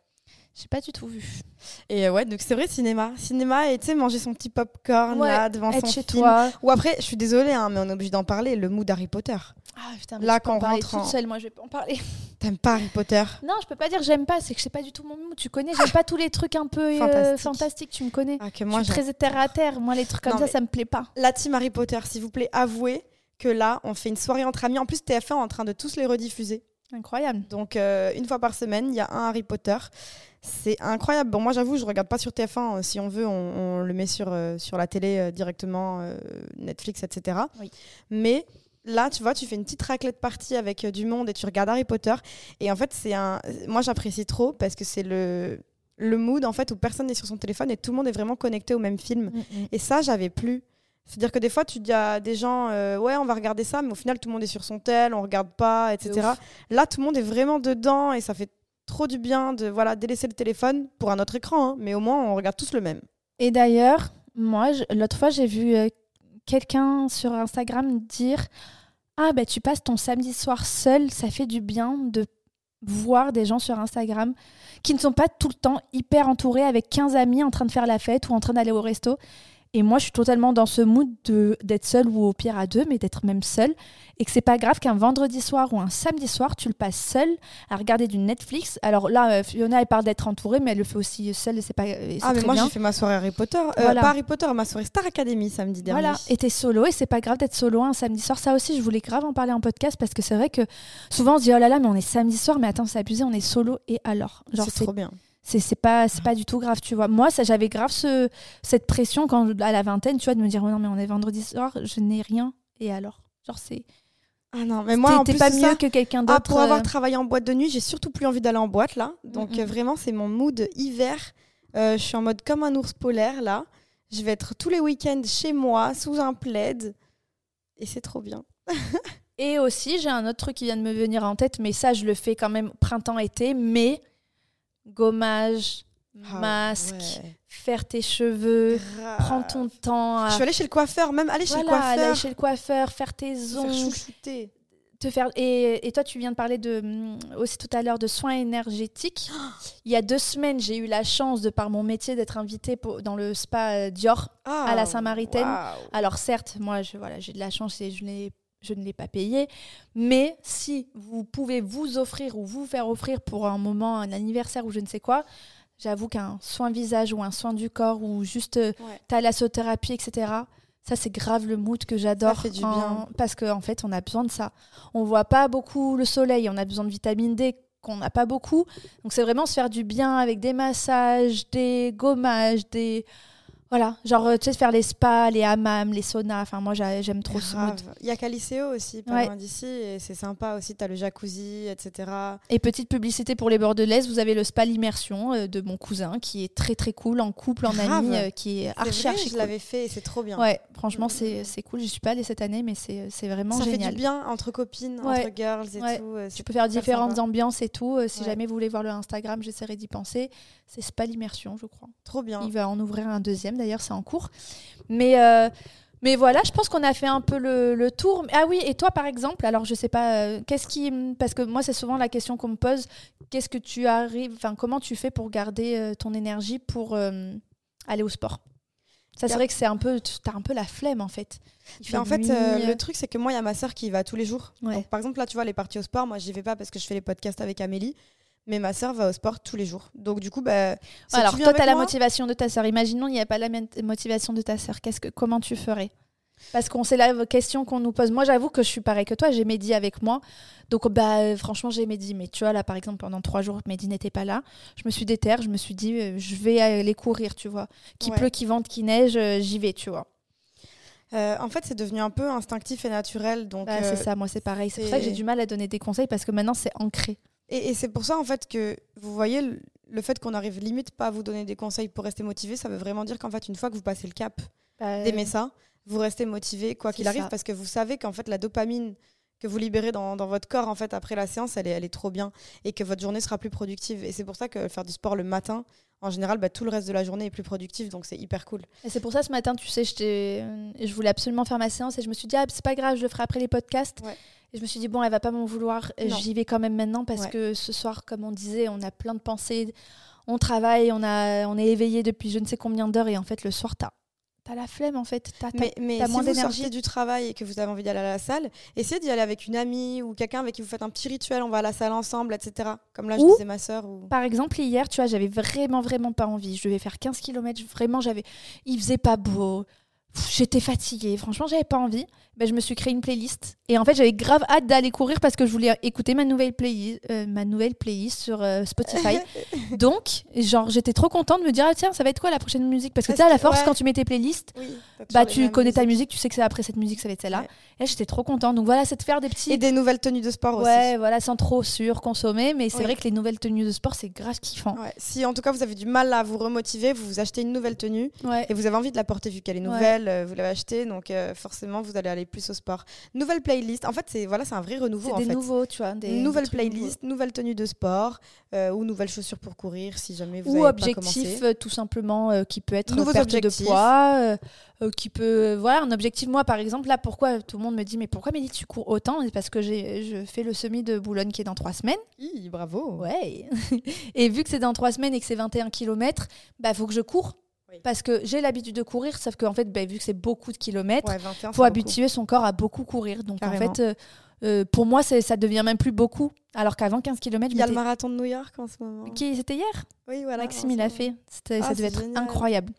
J'ai pas du tout vu. Et euh, ouais, donc c'est vrai, cinéma. Cinéma et tu sais, manger son petit popcorn Ouais, là devant son chez film. toi. Ou après, je suis désolée, hein, mais on est obligé d'en parler, le mood Harry Potter. Ah putain, Là, je peux en quand on rentre toute en- seule, moi je vais pas en parler. T'aimes pas Harry Potter? Non, je peux pas dire j'aime pas, c'est que je sais pas du tout mon mood. Tu connais, j'aime pas tous les trucs un peu euh, Fantastique. fantastiques, tu me connais. ah, que Moi, je suis très terre à terre. Moi, les trucs comme Non, ça, mais- ça me plaît pas. La team Harry Potter, s'il vous plaît, avouez que là, on fait une soirée entre amis. En plus, TF1 est en train de tous les rediffuser. Incroyable. Donc, euh, une fois par semaine, il y a un Harry Potter. C'est incroyable. Bon, moi, j'avoue, je regarde pas sur TF1. Euh, Si on veut, on, on le met sur, euh, sur la télé euh, directement, euh, Netflix, etc. Oui. Mais là, tu vois, tu fais une petite raclette partie avec du monde et tu regardes Harry Potter. Et en fait, c'est un. Moi, j'apprécie trop parce que c'est le le mood en fait où personne n'est sur son téléphone et tout le monde est vraiment connecté au même film. Et ça, j'avais plus. C'est-à-dire que des fois, tu dis à des gens, euh, ouais, on va regarder ça, mais au final, tout le monde est sur son tel, on regarde pas, etc. Là, tout le monde est vraiment dedans et ça fait trop du bien de voilà délaisser le téléphone pour un autre écran, hein, mais au moins, on regarde tous le même. Et d'ailleurs, moi, l'autre fois, j'ai vu euh, quelqu'un sur Instagram dire Ah, bah, tu passes ton samedi soir seul, ça fait du bien de voir des gens sur Instagram qui ne sont pas tout le temps hyper entourés avec 15 amis en train de faire la fête ou en train d'aller au resto. Et moi, je suis totalement dans ce mood d'être seule ou au pire à deux, mais d'être même seule. Et que c'est pas grave qu'un vendredi soir ou un samedi soir, tu le passes seul à regarder du Netflix. Alors là, euh, Fiona, elle parle d'être entourée, mais elle le fait aussi seule et c'est pas. et Ah, mais très moi, j'ai fait ma soirée Harry Potter. Euh, Voilà. Pas Harry Potter, ma soirée Star Academy samedi dernier. Voilà, et t'es solo, et c'est pas grave d'être solo un samedi soir. Ça aussi, je voulais grave en parler en podcast parce que c'est vrai que souvent on se dit oh là là, mais on est samedi soir, mais attends, c'est abusé, on est solo, et alors Genre, c'est trop bien. C'est c'est pas, c'est pas du tout grave, tu vois. Moi, ça, j'avais grave ce, cette pression quand à la vingtaine, tu vois, de me dire oh non, mais on est vendredi soir, je n'ai rien, et alors? Genre, c'est. Ah non, mais moi, en plus pas mieux ça, que quelqu'un Ah, d'autre. pour avoir euh, travaillé en boîte de nuit, j'ai surtout plus envie d'aller en boîte là. Donc Mm, vraiment, c'est mon mood hiver. Euh, je suis en mode comme un ours polaire là. Je vais être tous les week-ends chez moi, sous un plaid. Et c'est trop bien. Et aussi, j'ai un autre truc qui vient de me venir en tête, mais ça, je le fais quand même printemps-été, mais gommage, Ah, masque, ouais. faire tes cheveux, Grave. prendre ton temps à... Je suis allée chez le coiffeur, même aller chez le aller coiffeur. chez le coiffeur, faire tes faire ongles, chouchouter. te faire et, et toi tu viens de parler de hum, aussi tout à l'heure de soins énergétiques. Il y a deux semaines, j'ai eu la chance de par mon métier d'être invitée pour- dans le spa euh, Dior. Ah, la Saint-Maritaine. waouh. Alors certes, moi je voilà, j'ai de la chance et je n'ai je ne l'ai pas payé, mais si vous pouvez vous offrir ou vous faire offrir pour un moment, un anniversaire ou je ne sais quoi, j'avoue qu'un soin visage ou un soin du corps ou juste euh, Ouais. thalassothérapie, etc. Ça, c'est grave le mood que j'adore. Ça fait du en- bien. Parce qu'en en fait, on a besoin de ça. On voit pas beaucoup le soleil, on a besoin de vitamine D qu'on n'a pas beaucoup. Donc, c'est vraiment se faire du bien avec des massages, des gommages, des. Voilà, genre, euh, tu sais, faire les spas, les hammams, les saunas. Enfin, moi, j'a- j'aime trop ce. Grave. Il y a Caliceo aussi, pas Ouais. loin d'ici, et c'est sympa aussi. T'as le jacuzzi, etc. Et petite publicité pour les bordelaises, vous avez le spa l'immersion euh, de mon cousin qui est très très cool en couple, en Grave. ami, euh, qui est C'est archi vrai, archi je cool. l'avais fait et c'est trop bien. Ouais, franchement, Mm, c'est cool. Je suis pas allée cette année, mais c'est vraiment Ça fait génial. du bien entre copines, Ouais. entre girls et Ouais. tout. Tu peux faire différentes sympa. ambiances et tout. si jamais vous voulez voir le Instagram, j'essaierai d'y penser. C'est Spa l'immersion, je crois. Trop bien. Il va en ouvrir un deuxième, d'ailleurs, c'est en cours. Mais, euh, mais voilà, je pense qu'on a fait un peu le, le tour. Ah oui, et toi, par exemple, alors je sais pas, euh, qu'est-ce qui. Parce que moi, c'est souvent la question qu'on me pose qu'est-ce que tu arrives. Enfin, comment tu fais pour garder euh, ton énergie pour euh, aller au sport? Ça, c'est vrai que c'est un peu, t'as un peu la flemme en fait. Il Mais en fait, le truc, c'est que moi, il y a ma sœur qui y va tous les jours. Ouais. Donc, par exemple, là, tu vois, les parties au sport, moi, j'y vais pas parce que je fais les podcasts avec Amélie. Mais ma sœur va au sport tous les jours. Donc, du coup, bah. si alors, tu toi, tu as la motivation de ta sœur. Imaginons, il n'y a pas la même motivation de ta sœur. Qu'est-ce que, comment tu ferais? Parce qu'on c'est la question qu'on nous pose. Moi, j'avoue que je suis pareil que toi. J'ai Mehdi avec moi. Donc, bah, euh, franchement, j'ai Mehdi. Mais tu vois, là, par exemple, pendant trois jours, Mehdi n'était pas là. Je me suis déterre. Je me suis dit, euh, je vais aller courir, tu vois. Qu'il Ouais. pleut, qu'il vente, qu'il neige, euh, j'y vais, tu vois. Euh, en fait, c'est devenu un peu instinctif et naturel. Donc, Bah, c'est ça, moi, c'est pareil. C'est pour ça que j'ai du mal à donner des conseils parce que maintenant, c'est ancré. Et, et c'est pour ça, en fait, que vous voyez, le, le fait qu'on arrive limite pas à vous donner des conseils pour rester motivé, ça veut vraiment dire qu'en fait, une fois que vous passez le cap Bah, d'aimer ça, vous restez motivé quoi qu'il arrive ça. parce que vous savez qu'en fait, la dopamine que vous libérez dans, dans votre corps en fait après la séance, elle est, elle est trop bien et que votre journée sera plus productive. Et c'est pour ça que faire du sport le matin, en général, bah, tout le reste de la journée est plus productif, donc c'est hyper cool. Et c'est pour ça ce matin, tu sais, euh, je voulais absolument faire ma séance et je me suis dit, ah, c'est pas grave, je le ferai après les podcasts. Ouais. Et je me suis dit, bon, elle va pas m'en vouloir, Non. j'y vais quand même maintenant parce Ouais. que ce soir, comme on disait, on a plein de pensées, on travaille, on, a, on est éveillé depuis je ne sais combien d'heures et en fait, le soir, t'as as la flemme en fait. T'as- t'as- Mais, mais t'as si moins vous d'énergie. sortez du travail et que vous avez envie d'aller à la salle, essayez d'y aller avec une amie ou quelqu'un avec qui vous faites un petit rituel, on va à la salle ensemble, etc. Comme là, je Ou- disais ma sœur. Ou... Par exemple, hier, tu vois, j'avais vraiment, vraiment pas envie. Je devais faire 15 km. Vraiment, j'avais. Il faisait pas beau. J'étais fatiguée. Franchement, j'avais pas envie. Ben, je me suis créé une playlist. Et en fait, j'avais grave hâte d'aller courir parce que je voulais écouter ma nouvelle playlist, euh, ma nouvelle playlist sur euh, Spotify. Donc, genre, j'étais trop contente de me dire, ah, tiens, ça va être quoi la prochaine musique? Parce que tu sais, à la force, ouais. quand tu mets tes playlists, Oui, bah, tu connais ta musique, tu sais que c'est après cette musique, ça va être celle-là. Ouais. Et là, j'étais trop contente. Donc voilà, c'est de faire des petits. Et des nouvelles tenues de sport Ouais, aussi. voilà, sans trop surconsommer. Mais c'est Oui. vrai que les nouvelles tenues de sport, c'est grave kiffant. Ouais. Si en tout cas vous avez du mal à vous remotiver, vous vous achetez une nouvelle tenue Ouais. et vous avez envie de la porter vu qu'elle est Ouais. nouvelle, euh, vous l'avez achetée, donc euh, forcément vous allez aller plus au sport. Nouvelle playlist, en fait c'est voilà c'est un vrai renouveau C'est des fait. nouveaux, tu vois. Des, nouvelle des trucs nouveaux. playlist, nouvelle tenue de sport euh, ou nouvelles chaussures pour courir si jamais vous ou avez objectif pas commencé. euh, tout simplement euh, qui peut être Nouveaux perte objectifs. de poids qui peut voilà un objectif moi par exemple là pourquoi tout le monde me dit mais pourquoi Mélanie tu cours autant? C'est parce que j'ai je fais le semi de Boulogne qui est dans trois semaines Hi, bravo. ouais et vu que c'est dans trois semaines et que c'est 21 km bah faut que je cours Oui. parce que j'ai l'habitude de courir sauf qu'en fait bah, vu que c'est beaucoup de kilomètres Ouais, 21, faut beaucoup. habituer son corps à beaucoup courir donc Carrément. en fait euh, euh, pour moi ça devient même plus beaucoup alors qu'avant 15 km Il y a le marathon de New York en ce moment. qui c'était hier? Oui, voilà. Maxime il a fait Ah, ça devait être génial. incroyable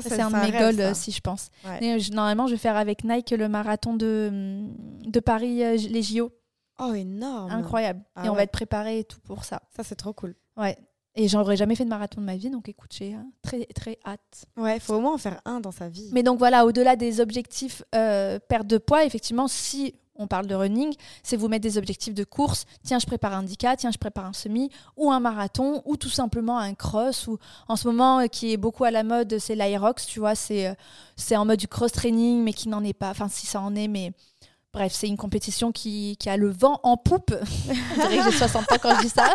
c'est un de mes rêve, goals ça. si je pense. Ouais. Et, euh, je- normalement, je vais faire avec Nike le marathon de, de Paris, euh, les JO. Oh, énorme. Incroyable. Ah et on ouais. va être préparé et tout pour ça. Ça, c'est trop cool. Ouais. Et j'aurais jamais fait de marathon de ma vie, donc écoute, j'ai euh, très, très hâte. Ouais, faut au moins en faire un dans sa vie. Mais donc voilà, au-delà des objectifs euh, perte de poids, effectivement, si on parle de running, c'est vous mettre des objectifs de course. Tiens, je prépare un 10K, tiens, je prépare un semi, ou un marathon, ou tout simplement un cross. Ou en ce moment, euh, qui est beaucoup à la mode, c'est l'Aerox, tu vois, c'est euh, c'est en mode du cross-training, mais qui n'en est pas. Enfin, si ça en est, mais Bref, c'est une compétition qui, qui, a le vent en poupe. je dirais que j'ai 60 ans quand je dis ça.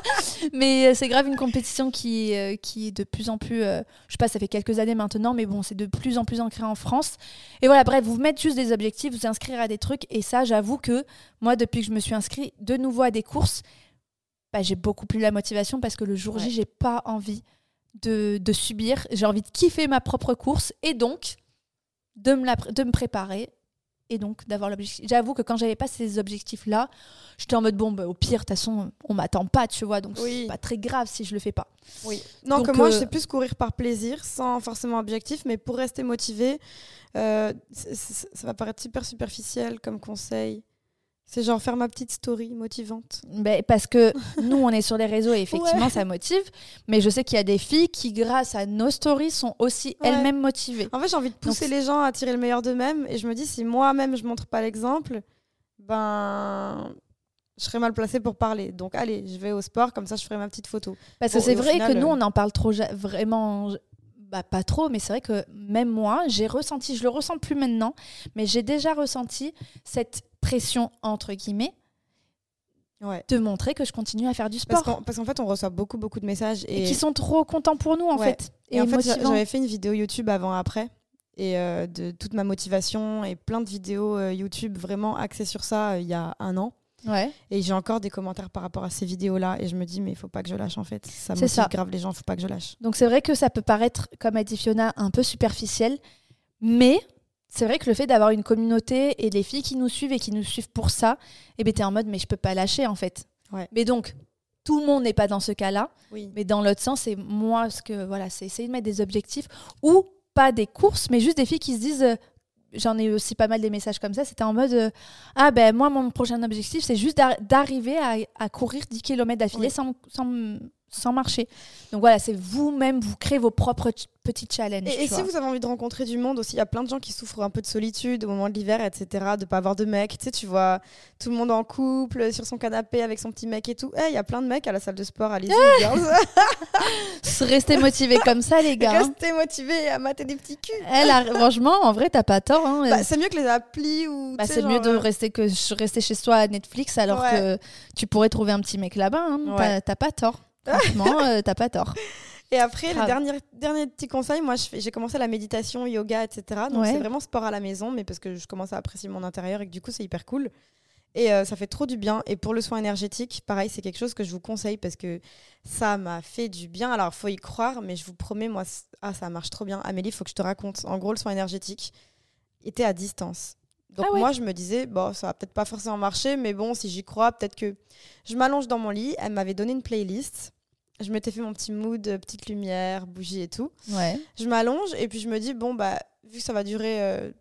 Mais euh, c'est grave une compétition qui, euh, qui est de plus en plus. Euh, je sais pas, ça fait quelques années maintenant, mais bon, c'est de plus en plus ancré en France. Et voilà, bref, vous mettre juste des objectifs, vous inscrire à des trucs. Et ça, j'avoue que moi, depuis que je me suis inscrit de nouveau à des courses, bah, j'ai beaucoup plus la motivation parce que le jour J, j'ai pas envie de, de subir. J'ai envie de kiffer ma propre course et donc de me, la, de me préparer et donc d'avoir l'objectif. J'avoue que quand j'avais pas ces objectifs-là, j'étais en mode bon, bah, au pire, de toute façon, on m'attend pas, tu vois, donc c'est pas très grave si je le fais pas. Oui. Non, que moi, je sais plus courir par plaisir, sans forcément objectif, mais pour rester motivé, euh, ça va paraître super superficiel comme conseil. C'est genre faire ma petite story motivante. Ben, parce que nous, on est sur les réseaux et effectivement, ça motive. Mais je sais qu'il y a des filles qui, grâce à nos stories, sont aussi elles-mêmes motivées. En fait, j'ai envie de pousser les gens à tirer le meilleur d'eux-mêmes. Et je me dis, si moi-même, je montre pas l'exemple, ben je serais mal placée pour parler. Donc allez, je vais au sport, comme ça je ferai ma petite photo. Parce que c'est vrai que nous, euh, on en parle trop vraiment bah, pas trop, mais c'est vrai que même moi, j'ai ressenti, je le ressens plus maintenant, mais j'ai déjà ressenti cette pression, entre guillemets, ouais. de montrer que je continue à faire du sport. Parce qu'en, fait, on reçoit beaucoup, beaucoup de messages. Et, qui sont trop contents pour nous, en fait. Et, en fait, j'avais fait une vidéo YouTube avant-après. Et euh, de toute ma motivation et plein de vidéos euh, YouTube vraiment axées sur ça euh, il y a un an. Ouais. Et j'ai encore des commentaires par rapport à ces vidéos-là. Et je me dis, mais il faut pas que je lâche en fait. Ça motive grave les gens, faut pas que je lâche. Donc c'est vrai que ça peut paraître, comme a dit Fiona, un peu superficiel. Mais c'est vrai que le fait d'avoir une communauté et des filles qui nous suivent et qui nous suivent pour ça, et eh ben, tu es en mode, mais je peux pas lâcher en fait. Ouais. Mais donc, tout le monde n'est pas dans ce cas-là. Oui. Mais dans l'autre sens, c'est moi, ce que voilà, c'est essayer de mettre des objectifs ou pas des courses, mais juste des filles qui se disent j'en ai aussi pas mal des messages comme ça. C'était en mode euh, Ah, ben moi, mon prochain objectif, c'est juste d'arriver à, courir 10 km d'affilée sans, sans marcher. Donc voilà, c'est vous-même, vous créez vos propres petits challenges. Et, si vous avez envie de rencontrer du monde aussi, il y a plein de gens qui souffrent un peu de solitude au moment de l'hiver, etc., de pas avoir de mec. Tu sais, tu vois tout le monde en couple, sur son canapé avec son petit mec et tout. Eh, il y a plein de mecs à la salle de sport, allez-y, Restez motivés comme ça, les gars. Hein. Restez motivés à mater des petits culs. Eh, franchement, en vrai, t'as pas tort. Hein. Bah, c'est mieux que les applis ou. Bah, c'est mieux de euh, rester que rester chez soi à Netflix alors que tu pourrais trouver un petit mec là-bas. Hein. T'as pas tort. Franchement, euh, t'as pas tort. Et après, le dernier, dernier petit conseil, moi j'ai commencé la méditation, yoga, etc. Donc c'est vraiment sport à la maison, mais parce que je commence à apprécier mon intérieur et que du coup c'est hyper cool. Et euh, ça fait trop du bien. Et pour le soin énergétique, pareil, c'est quelque chose que je vous conseille parce que ça m'a fait du bien. Alors, faut y croire, mais je vous promets, moi, ah, ça marche trop bien. Amélie, il faut que je te raconte. En gros, le soin énergétique était à distance. Donc, ah moi, je me disais, bon, ça va peut-être pas forcément marcher, mais bon, si j'y crois, peut-être que. Je m'allonge dans mon lit. Elle m'avait donné une playlist je m'étais fait mon petit mood, euh, petite lumière, bougie et tout. Ouais. Je m'allonge et puis je me dis, bon, bah, vu que ça va durer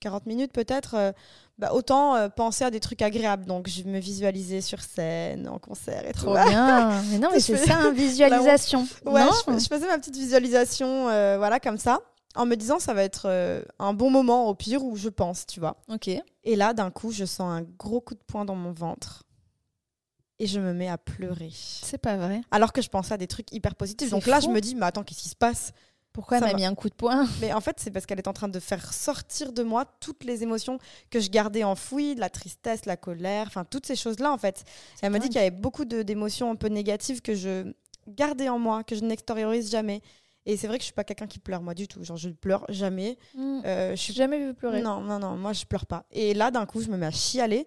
40 euh, minutes peut-être, euh, bah, autant penser à des trucs agréables. Donc, je me visualisais sur scène, en concert et Trop bien. Mais non, mais c'est ça, une visualisation. ouais, je, je, faisais ma petite visualisation, voilà, comme ça, en me disant, ça va être un bon moment au pire où je pense, tu vois. Ok. Et là, d'un coup, je sens un gros coup de poing dans mon ventre et je me mets à pleurer. C'est pas vrai. Alors que je pensais à des trucs hyper positifs. Donc là, je me dis, mais attends, qu'est-ce qui se passe? Pourquoi elle m'a mis un coup de poing? Mais en fait, c'est parce qu'elle est en train de faire sortir de moi toutes les émotions que je gardais enfouies, la tristesse, la colère, enfin toutes ces choses-là en fait. elle m'a dit qu'il y avait beaucoup d'émotions un peu négatives que je gardais en moi, que je n'extériorise jamais. Et c'est vrai que je suis pas quelqu'un qui pleure moi du tout. Genre je ne pleure jamais. Mmh. Euh, je suis jamais vu pleurer. Non, non, non, moi je pleure pas. Et là d'un coup je me mets à chialer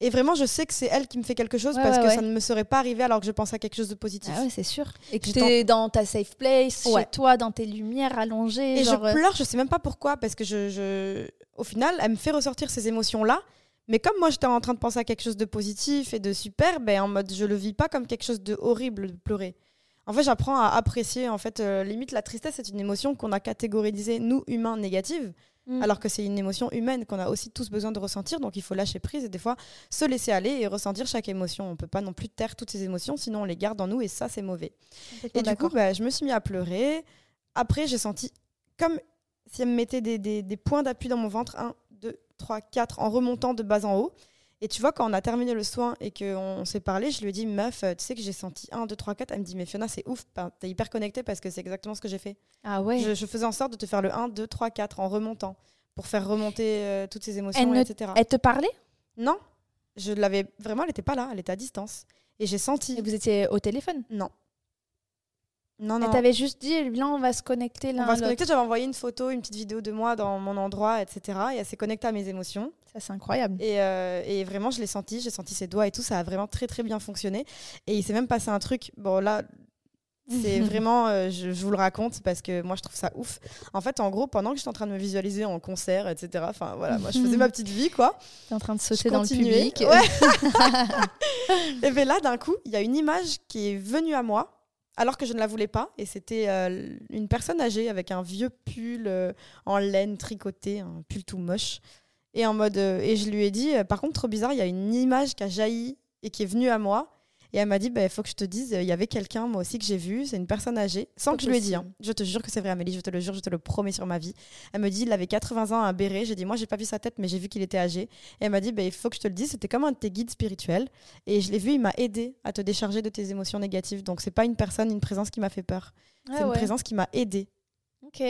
et vraiment, je sais que c'est elle qui me fait quelque chose parce que ça ne me serait pas arrivé alors que je pense à quelque chose de positif. Ah ouais, c'est sûr. Et que tu es dans ta safe place, chez toi, dans tes lumières allongées. Et je euh, pleure, je sais même pas pourquoi, parce que je, je... au final, elle me fait ressortir ces émotions-là. Mais comme moi, j'étais en train de penser à quelque chose de positif et de super, ben, en mode, je le vis pas comme quelque chose de horrible de pleurer. En fait, j'apprends à apprécier. En fait, euh, limite, la tristesse, c'est une émotion qu'on a catégorisée, nous, humains, négative. Mm. Alors que c'est une émotion humaine qu'on a aussi tous besoin de ressentir, donc il faut lâcher prise et des fois se laisser aller et ressentir chaque émotion. On peut pas non plus taire toutes ces émotions, sinon on les garde en nous et ça c'est mauvais. Et du coup, bah, je me suis mis à pleurer. Après, j'ai senti comme si elle me mettait des, des points d'appui dans mon ventre, 1, 2, 3, 4, en remontant de bas en haut. Et tu vois, quand on a terminé le soin et qu'on s'est parlé, je lui ai dit, meuf, tu sais que j'ai senti 1, 2, 3, 4. Elle me dit, mais Fiona, c'est ouf, t'es hyper connectée parce que c'est exactement ce que j'ai fait. Ah ouais je, faisais en sorte de te faire le 1, 2, 3, 4 en remontant pour faire remonter euh, toutes ces émotions, etc. Elle te parlait? Non, je l'avais vraiment, elle était pas là, elle était à distance. Et j'ai senti. Et vous étiez au téléphone? Non. Non, Et non. t'avais juste dit, là, on va se connecter On va se connecter. J'avais envoyé une photo, une petite vidéo de moi dans mon endroit, etc. Et elle s'est connectée à mes émotions. Ça, c'est incroyable. Et, euh, et vraiment, je l'ai senti. J'ai senti ses doigts et tout. Ça a vraiment très, très bien fonctionné. Et il s'est même passé un truc. Bon, là, c'est vraiment. euh, je, je vous le raconte parce que moi, je trouve ça ouf. En fait, en gros, pendant que j'étais en train de me visualiser en concert, etc. Enfin, voilà, moi, je faisais ma petite vie, quoi. T'es en train de sauter dans le public. Ouais. et bien là, d'un coup, il y a une image qui est venue à moi, alors que je ne la voulais pas. Et c'était euh, une personne âgée avec un vieux pull euh, en laine tricoté, un pull tout moche. Et en mode, euh, et je lui ai dit, par contre, trop bizarre, il y a une image qui a jailli et qui est venue à moi. Et elle m'a dit, il faut que je te dise, il y avait quelqu'un, moi aussi, que j'ai vu, c'est une personne âgée, sans que je lui ai dit. hein. Je te jure que c'est vrai, Amélie, je te le jure, je te le promets sur ma vie. Elle me dit, il avait 80 ans, un béret. J'ai dit, moi, j'ai pas vu sa tête, mais j'ai vu qu'il était âgé. Et elle m'a dit, bah, il faut que je te le dise, c'était comme un de tes guides spirituels. Et je l'ai vu, il m'a aidé à te décharger de tes émotions négatives. Donc, c'est pas une personne, une présence qui m'a fait peur. Ah c'est une présence qui m'a aidé. Ok.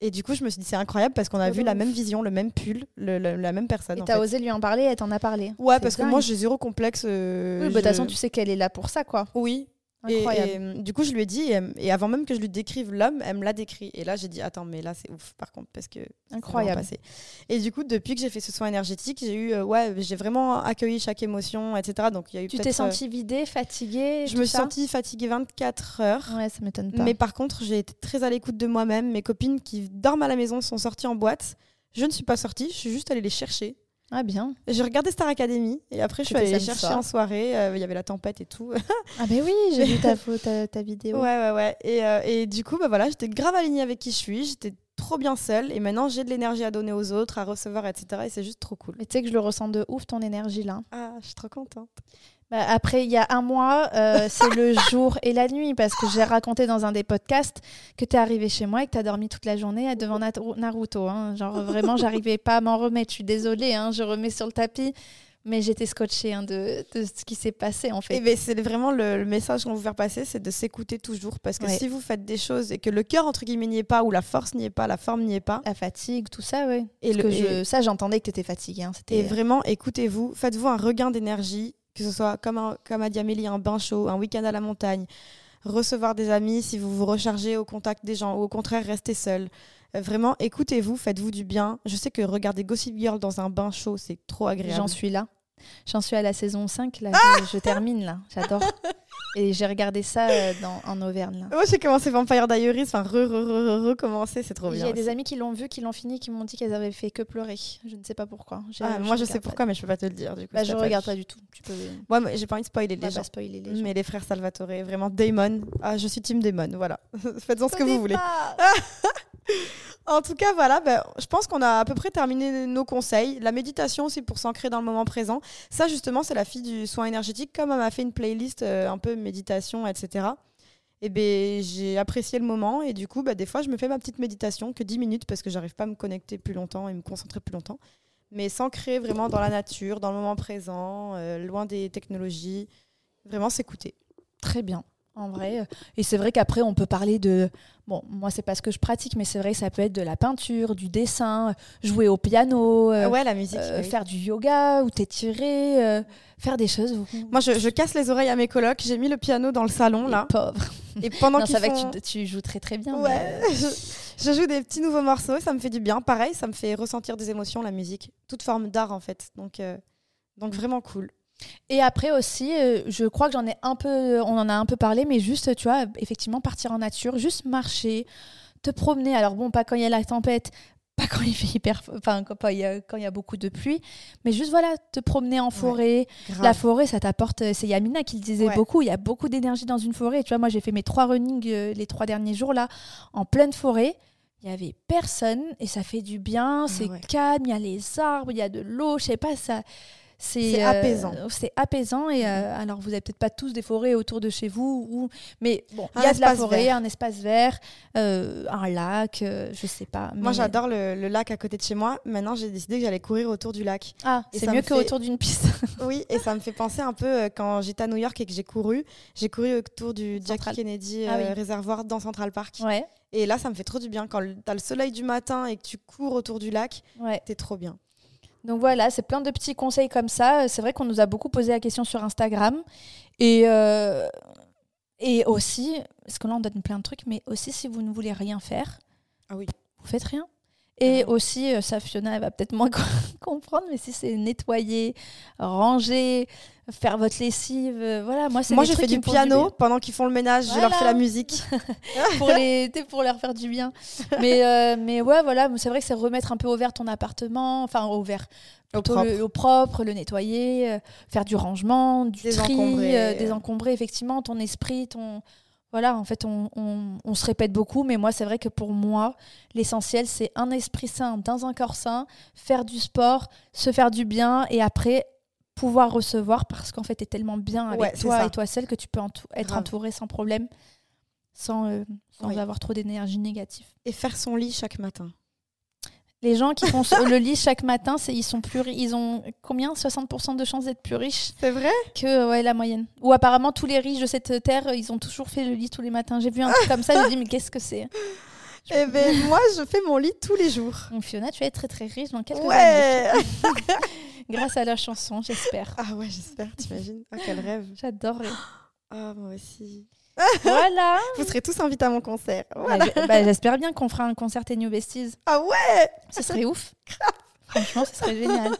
Et du coup, je me suis dit, c'est incroyable parce qu'on a vu la même vision, le même pull, le- le- la même personne. Et t'as osé lui en parler, elle t'en a parlé. Ouais, parce que moi, j'ai zéro complexe. euh, Oui, bah, de toute façon, tu sais qu'elle est là pour ça, quoi. Oui. Et, Incroyable. et, euh, du coup, je lui ai dit, et, avant même que je lui décrive l'homme, elle me l'a décrit. Et là, j'ai dit, attends, mais là, c'est ouf, par contre, parce que Incroyable. passé. Et du coup, depuis que j'ai fait ce soin énergétique, j'ai eu, euh, ouais, j'ai vraiment accueilli chaque émotion, etc. Donc, il y a eu Tu t'es euh, sentie vidée, fatiguée Je me suis sentie fatiguée 24 heures. Ouais, ça m'étonne pas. Mais par contre, j'ai été très à l'écoute de moi-même. Mes copines qui dorment à la maison sont sorties en boîte. Je ne suis pas sortie, je suis juste allée les chercher. Ah bien. J'ai regardé Star Academy et après je suis allée chercher soir. en soirée. Euh, Il y avait la tempête et tout. Ah ben oui, j'ai vu ta, ta, ta vidéo. Ouais, ouais, ouais. Et, euh, et du coup, bah voilà, j'étais grave alignée avec qui je suis. J'étais trop bien seule. Et maintenant, j'ai de l'énergie à donner aux autres, à recevoir, etc. Et c'est juste trop cool. Mais tu sais que je le ressens de ouf, ton énergie là. Ah, je suis trop contente. Bah, après, il y a un mois, euh, c'est le jour et la nuit, parce que j'ai raconté dans un des podcasts que tu es arrivé chez moi et que tu as dormi toute la journée devant Naruto. hein. Genre, vraiment, j'arrivais pas à m'en remettre. Je suis désolée, hein, je remets sur le tapis. Mais j'étais scotchée hein, de, de ce qui s'est passé, en Et fait. ben, c'est vraiment le, le message qu'on veut faire passer, c'est de s'écouter toujours. Parce que Ouais. si vous faites des choses et que le cœur, entre guillemets, n'y est pas, ou la force n'y est pas, la forme n'y est pas, La fatigue, tout ça, ouais. et, Parce le, que et- je, ça, j'entendais que tu étais fatiguée. hein. Et vraiment, écoutez-vous, faites-vous un regain d'énergie, que ce soit comme, un, comme a dit Amélie, un bain chaud, un week-end à la montagne, recevoir des amis si vous vous rechargez au contact des gens, ou au contraire, restez seul. Euh, Vraiment, écoutez-vous, faites-vous du bien. Je sais que regarder Gossip Girl dans un bain chaud, c'est trop agréable. J'en suis là. J'en suis à la saison 5, là. Ah je, je termine, là. J'adore. Et j'ai regardé ça euh, dans, en Auvergne, là. Moi, j'ai commencé Vampire Diaries, enfin, re, re, re, re, recommencer, c'est trop Il y bien. a des amis qui l'ont vu, qui l'ont fini, qui m'ont dit qu'elles avaient fait que pleurer. Je ne sais pas pourquoi. J'ai- Ah, moi, je sais pourquoi, mais je peux pas te le dire. Du coup, Bah, je regarde pas du tout. Tu peux Ouais, mais j'ai pas envie de spoiler les gens. pas spoiler les gens. Mais les frères Salvatore, vraiment, Damon. Ah, je suis team Damon, voilà. Faites-en ce que vous voulez. En tout cas, voilà, ben, je pense qu'on a à peu près terminé nos conseils. La méditation aussi pour s'ancrer dans le moment présent. Ça, justement, c'est la fille du soin énergétique. Comme elle m'a fait une playlist euh, un peu méditation, etc. Et ben, j'ai apprécié le moment. Et du coup, ben, des fois, je me fais ma petite méditation que 10 minutes parce que j'arrive pas à me connecter plus longtemps et me concentrer plus longtemps. Mais s'ancrer vraiment dans la nature, dans le moment présent, euh, loin des technologies. Vraiment s'écouter. Très bien. En vrai. Et c'est vrai qu'après, on peut parler de. Bon, moi, c'est pas ce que je pratique, mais c'est vrai que ça peut être de la peinture, du dessin, jouer au piano, euh, Ah ouais, la musique. euh, oui. faire du yoga ou t'étirer, euh, faire des choses. Moi, je, je casse les oreilles à mes colocs. J'ai mis le piano dans le salon, Les là. pauvres. Et pendant Non, vrai font- que tu, tu joues très très bien. Ouais, mais, je, je joue des petits nouveaux morceaux, ça me fait du bien. Pareil, ça me fait ressentir des émotions, la musique. Toute forme d'art, en fait. Donc, donc vraiment cool. Et après aussi, euh, je crois que j'en ai un peu, on en a un peu parlé, mais juste, tu vois, effectivement, partir en nature, juste marcher, te promener. Alors bon, pas quand il y a la tempête, pas quand il fait hyper, enfin quand il y a, quand il y a beaucoup de pluie, mais juste voilà, te promener en forêt. La forêt, ça t'apporte. euh, C'est Yamina qui le disait Ouais. beaucoup. Il y a beaucoup d'énergie dans une forêt. Tu vois, moi, j'ai fait mes trois runnings euh, les trois derniers jours là, en pleine forêt. Il y avait personne et ça fait du bien. c'est Ah ouais. calme. Il y a les arbres, il y a de l'eau. Je sais pas ça. C'est euh, apaisant. C'est apaisant et euh, alors vous avez peut-être pas tous des forêts autour de chez vous ou mais bon il y a de la forêt, vert. un espace vert, euh, un lac, je sais pas. Moi, j'adore le, le lac à côté de chez moi. Maintenant, j'ai décidé que j'allais courir autour du lac. Ah, c'est mieux que fait- autour d'une piste. Oui, et ça me fait penser un peu quand j'étais à New York et que j'ai couru. J'ai couru autour du Central. Jackie Kennedy Ah oui. réservoir dans Central Park. ouais, Et là, ça me fait trop du bien. Quand t'as le soleil du matin et que tu cours autour du lac, ouais. t'es trop bien. Donc voilà, c'est plein de petits conseils comme ça. C'est vrai qu'on nous a beaucoup posé la question sur Instagram. Et, euh, et aussi, parce que là on donne plein de trucs, mais aussi si vous ne voulez rien faire, Ah oui. vous faites rien. Et aussi, euh, ça Fiona, elle va peut-être moins comprendre, mais si c'est nettoyer, ranger, faire votre lessive, euh, voilà, moi c'est Moi, j'ai fait du piano pendant qu'ils font le ménage. Je leur fais la musique. pour les pour leur faire du bien mais euh, mais ouais voilà c'est vrai que c'est remettre un peu au vert ton appartement enfin au vert Au propre. le, au propre le nettoyer euh, faire du rangement du Désencombrer. tri désencombrer effectivement ton esprit ton voilà en fait on, on- on se répète beaucoup mais moi c'est vrai que pour moi l'essentiel c'est un esprit sain dans un corps sain faire du sport se faire du bien et après pouvoir recevoir parce qu'en fait tu es tellement bien avec Ouais, toi et toi seul que tu peux entou- être Grave. entouré sans problème sans, euh, sans Oui. avoir trop d'énergie négative. Et faire son lit chaque matin. Les gens qui font le lit chaque matin, c'est ils sont plus ils ont combien? 60% de chances d'être plus riches C'est vrai? que ouais, la moyenne. Ou apparemment tous les riches de cette terre, ils ont toujours fait le lit tous les matins. J'ai vu un truc comme ça, je me dis mais qu'est-ce que c'est? Eh ben, moi, je fais mon lit tous les jours. Donc Fiona, tu vas être très très riche dans quelques années. Ouais Grâce à la chanson, j'espère. Ah ouais, j'espère, t'imagines Ah, quel rêve J'adore. Ah, moi aussi. Voilà. Vous serez tous invités à mon concert. Bah, Voilà. bah, J'espère bien qu'on fera un concert et New Besties. Ah ouais Ce serait ouf. Franchement, ce serait génial.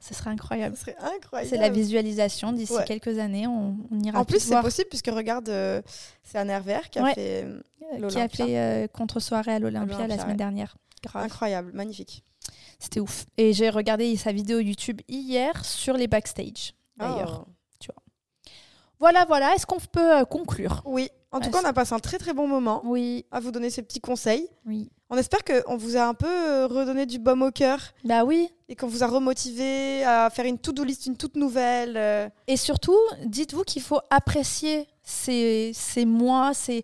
Ce serait incroyable. Ce serait incroyable. C'est la visualisation. D'ici Ouais. quelques années, on, on ira En plus, c'est possible puisque regarde, euh, c'est Anne Hervère qui a Ouais. fait euh, euh, qui a fait euh, contre-soirée à l'Olympia la semaine ouais. dernière. Grave. incroyable, magnifique. C'était ouf. Et j'ai regardé sa vidéo YouTube hier sur les backstage, d'ailleurs. Oh. Voilà, voilà. Est-ce qu'on peut euh, conclure? Oui, en tout cas, on a passé un très très bon moment Oui, à vous donner ces petits conseils. oui. On espère qu'on vous a un peu euh, redonné du baume au cœur Bah oui. et qu'on vous a remotivé à faire une to-do list, une toute nouvelle. euh, Et surtout, dites-vous qu'il faut apprécier ces, ces mois, ces...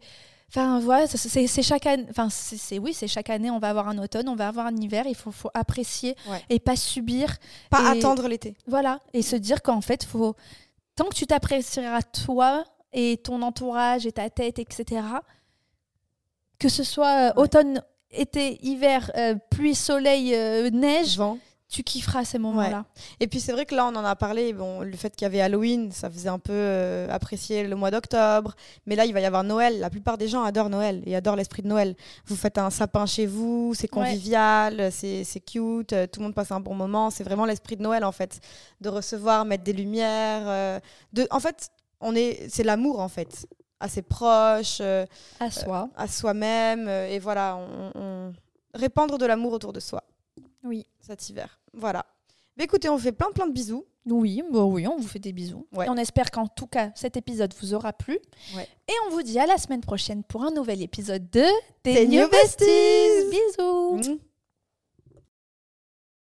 Enfin, voilà, c'est- chaque année. Enfin, c'est c'est- oui, c'est chaque année. On va avoir un automne, on va avoir un hiver. Il faut, faut apprécier Ouais. et pas subir. Pas Et- attendre l'été. Voilà. Et se dire qu'en fait, faut tant que tu t'apprécieras toi et ton entourage et ta tête, etc. Que ce soit euh, Ouais. automne, été, hiver, euh, pluie, soleil, euh, neige, Vent. Tu kifferas ces moments-là. Et puis c'est vrai que là, on en a parlé, bon, le fait qu'il y avait Halloween, ça faisait un peu euh, apprécier le mois d'octobre. Mais là, il va y avoir Noël. La plupart des gens adorent Noël et adorent l'esprit de Noël. Vous faites un sapin chez vous, c'est Ouais. convivial, c'est c'est cute, euh, tout le monde passe un bon moment. C'est vraiment l'esprit de Noël, en fait. De recevoir, mettre des lumières. euh, de... En fait, on est... c'est l'amour, en fait. À ses proches, À soi. à soi-même. et voilà, on, on- répandre de l'amour autour de soi Oui. cet hiver. Voilà. Mais écoutez, on vous fait plein plein de bisous. Oui, bah oui, on vous fait des bisous. Ouais. Et on espère qu'en tout cas, cet épisode vous aura plu. Ouais. Et on vous dit à la semaine prochaine pour un nouvel épisode de Des New Besties. Bisous Mmh.